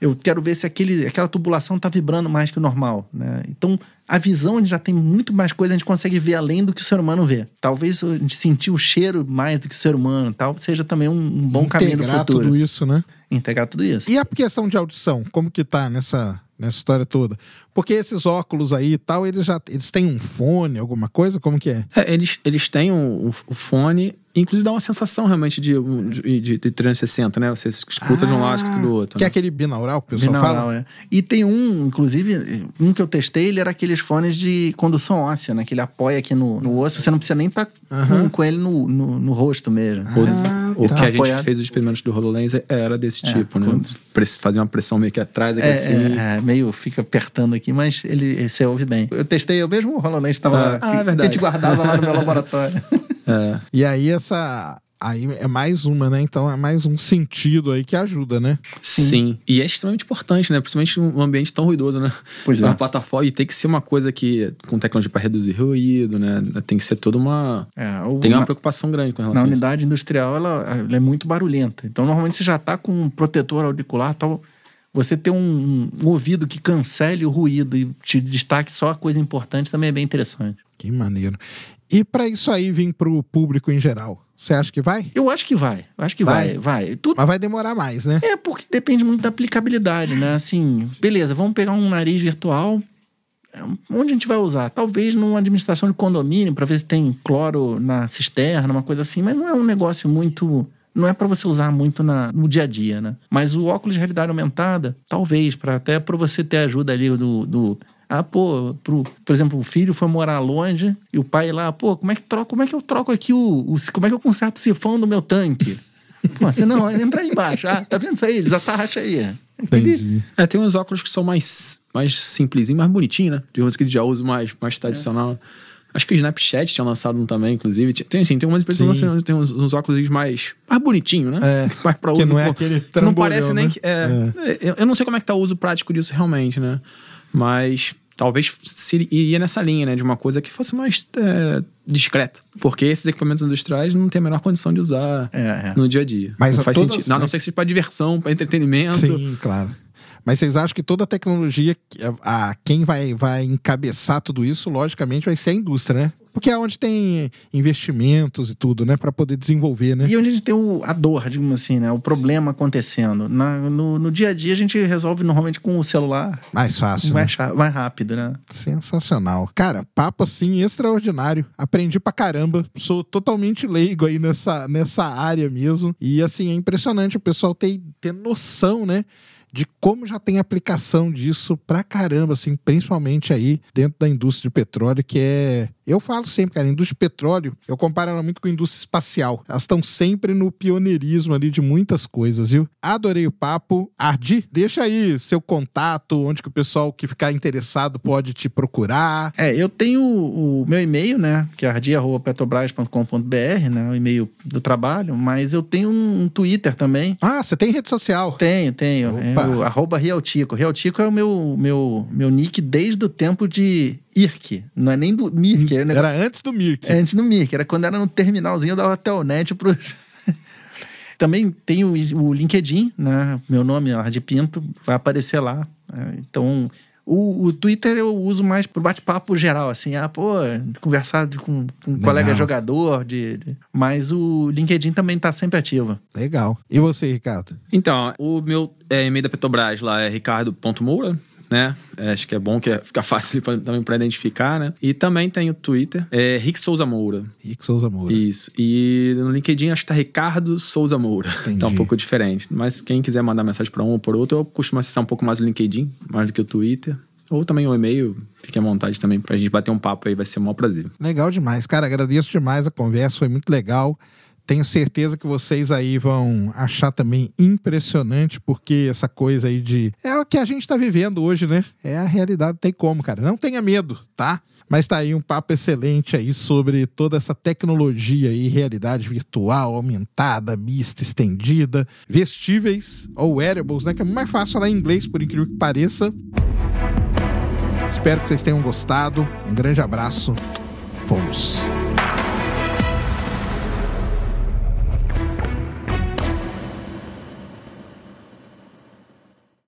eu quero ver se aquele, aquela tubulação está vibrando mais que o normal. Né? Então, a visão, a gente já tem muito mais coisa, a gente consegue ver além do que o ser humano vê. Talvez a gente sentir o cheiro mais do que o ser humano, tal, seja também um, um bom Integrar caminho no futuro. tudo isso, né? Integrar tudo isso. E a questão de audição, como que tá nessa, nessa história toda? Porque esses óculos aí e tal, eles já eles têm um fone, alguma coisa? Como que é? é eles, eles têm o um, um, um fone Inclusive dá uma sensação realmente de, de, de, de 360, né? Você escuta ah, de um lado, escuta do outro. Que né? é aquele binaural que o pessoal binaural, fala? É. E tem um, inclusive, um que eu testei, ele era aqueles fones de condução óssea, né? Que ele apoia aqui no, no osso, você não precisa nem estar tá com, com, ele no, no, no, rosto mesmo. Ah, o, tá. que a gente fez os experimentos do HoloLens era desse é, tipo, né? Fazer uma pressão meio que atrás, aqui é, assim. É, é, meio fica apertando aqui, mas ele, você ouve bem. Eu testei, eu mesmo o HoloLens estava ah, que, ah, que a gente guardava lá no meu laboratório. É. E aí essa Aí é mais uma, né? Então é mais um sentido aí que ajuda, né? Sim. Sim. E é extremamente importante, né? Principalmente num ambiente tão ruidoso, né? Pois é. Uma plataforma. E tem que ser uma coisa que, com tecnologia para reduzir ruído, né? Tem que ser toda uma. É, tem uma na, preocupação grande com relação Na unidade industrial, ela, ela, é muito barulhenta. Então, normalmente você já tá com um protetor auricular tal. Você ter um, um ouvido que cancele o ruído e te destaque só a coisa importante também é bem interessante. Que maneiro. E para isso aí vir para o público em geral? Você acha que vai? Eu acho que vai. Eu acho que vai, vai. vai. Tudo... Mas vai demorar mais, né? É, porque depende muito da aplicabilidade, né? Assim, beleza, vamos pegar um nariz virtual. É, onde a gente vai usar? Talvez numa administração de condomínio, para ver se tem cloro na cisterna, uma coisa assim, mas não é um negócio muito. Não é para você usar muito na, no dia a dia, né? Mas o óculos de realidade aumentada, talvez, para até para você ter ajuda ali do, do Ah, pô, pro, por exemplo, o filho foi morar longe e o pai lá, pô, como é que troco, como é que eu troco aqui o, o como é que eu conserto o sifão do meu tanque? pô, você não, entra aí embaixo. Ah, tá vendo isso aí? Eles atarracha aí. Entendi. É, tem uns óculos que são mais, mais simplesinhos, mais bonitinhos, né? De uns que já uso mais, mais tradicional. Acho que o Snapchat tinha lançado um também, inclusive. Tem, assim, tem umas empresas que lançam- tem uns, uns óculos mais, mais bonitinhos, né? É, mais pra que uso. não é pô, aquele que Não parece trambolhão, nem né? que. É, eu, eu não sei como é que tá o uso prático disso realmente, né? Mas talvez se iria nessa linha, né? De uma coisa que fosse mais é, discreta. Porque esses equipamentos industriais não tem a menor condição de usar É, é. no dia a dia. Mas não faz todas- sentido. Não, a não mas- ser que seja pra diversão, pra entretenimento. Sim, claro. Mas vocês acham que toda a tecnologia, a, a- quem vai, vai encabeçar tudo isso, logicamente, vai ser a indústria, né? Porque é onde tem investimentos e tudo, né? Pra poder desenvolver, né? E onde a gente tem o, a dor, digamos assim, né? O problema acontecendo. Na- no, no dia a dia a gente resolve normalmente com o celular. Mais fácil, né? Mais, cha- mais rápido, né? Sensacional. Cara, papo assim extraordinário. Aprendi pra caramba. Sou totalmente leigo aí nessa, nessa área mesmo. E assim, é impressionante o pessoal ter, ter noção, né? De como já tem aplicação disso pra caramba, assim, principalmente aí dentro da indústria de petróleo, que é. Eu falo sempre, cara, a indústria de petróleo, eu comparo ela muito com a indústria espacial. Elas estão sempre no pioneirismo ali de muitas coisas, viu? Adorei o papo. Ardi, deixa aí seu contato, onde que o pessoal que ficar interessado pode te procurar. É, eu tenho o, meu e-mail, né? Que é ardia.petrobras.com.br, né? O e-mail do trabalho, mas eu tenho um, Twitter também. Ah, você tem rede social? Tenho, tenho. É Opa. o arroba Realtico. Realtico é o meu, meu, meu nick desde o tempo de IRC. Não é nem do Mirk, é, negócio- Era antes do Mirk. é antes do Mirk. Era quando era no terminalzinho, eu dava telnet pro. Também tem o, o LinkedIn, né? Meu nome é Ardi Pinto, vai aparecer lá. É, Então, o, o Twitter eu uso mais pro bate-papo geral, assim, ah, pô, conversar com, com um colega jogador, de, de- mas o LinkedIn também tá sempre ativo. Legal. E você, Ricardo? Então, o meu é, e-mail da Petrobras lá é ricardo.moura, né? É, acho que é bom que é- fica fácil pra- também para identificar, né? E também tem o Twitter, é Rick Souza Moura. Rick Souza Moura. Isso. E no LinkedIn acho que tá Ricardo Souza Moura. Entendi. Tá um pouco diferente. Mas quem quiser mandar mensagem para um ou por outro, eu costumo acessar um pouco mais o LinkedIn, mais do que o Twitter. Ou também o e-mail, fique à vontade também pra gente bater um papo aí, vai ser um maior prazer. Legal demais. Cara, agradeço demais a conversa, foi muito legal. Tenho certeza que vocês aí vão achar também impressionante, porque essa coisa aí de. É o que a gente tá vivendo hoje, né? É a realidade, não tem como, cara. Não tenha medo, tá? Mas tá aí um papo excelente aí sobre toda essa tecnologia aí, realidade virtual, aumentada, mista, estendida, vestíveis ou wearables, né? Que é mais fácil falar em inglês, por incrível que pareça. Espero que vocês tenham gostado. Um grande abraço. Fomos.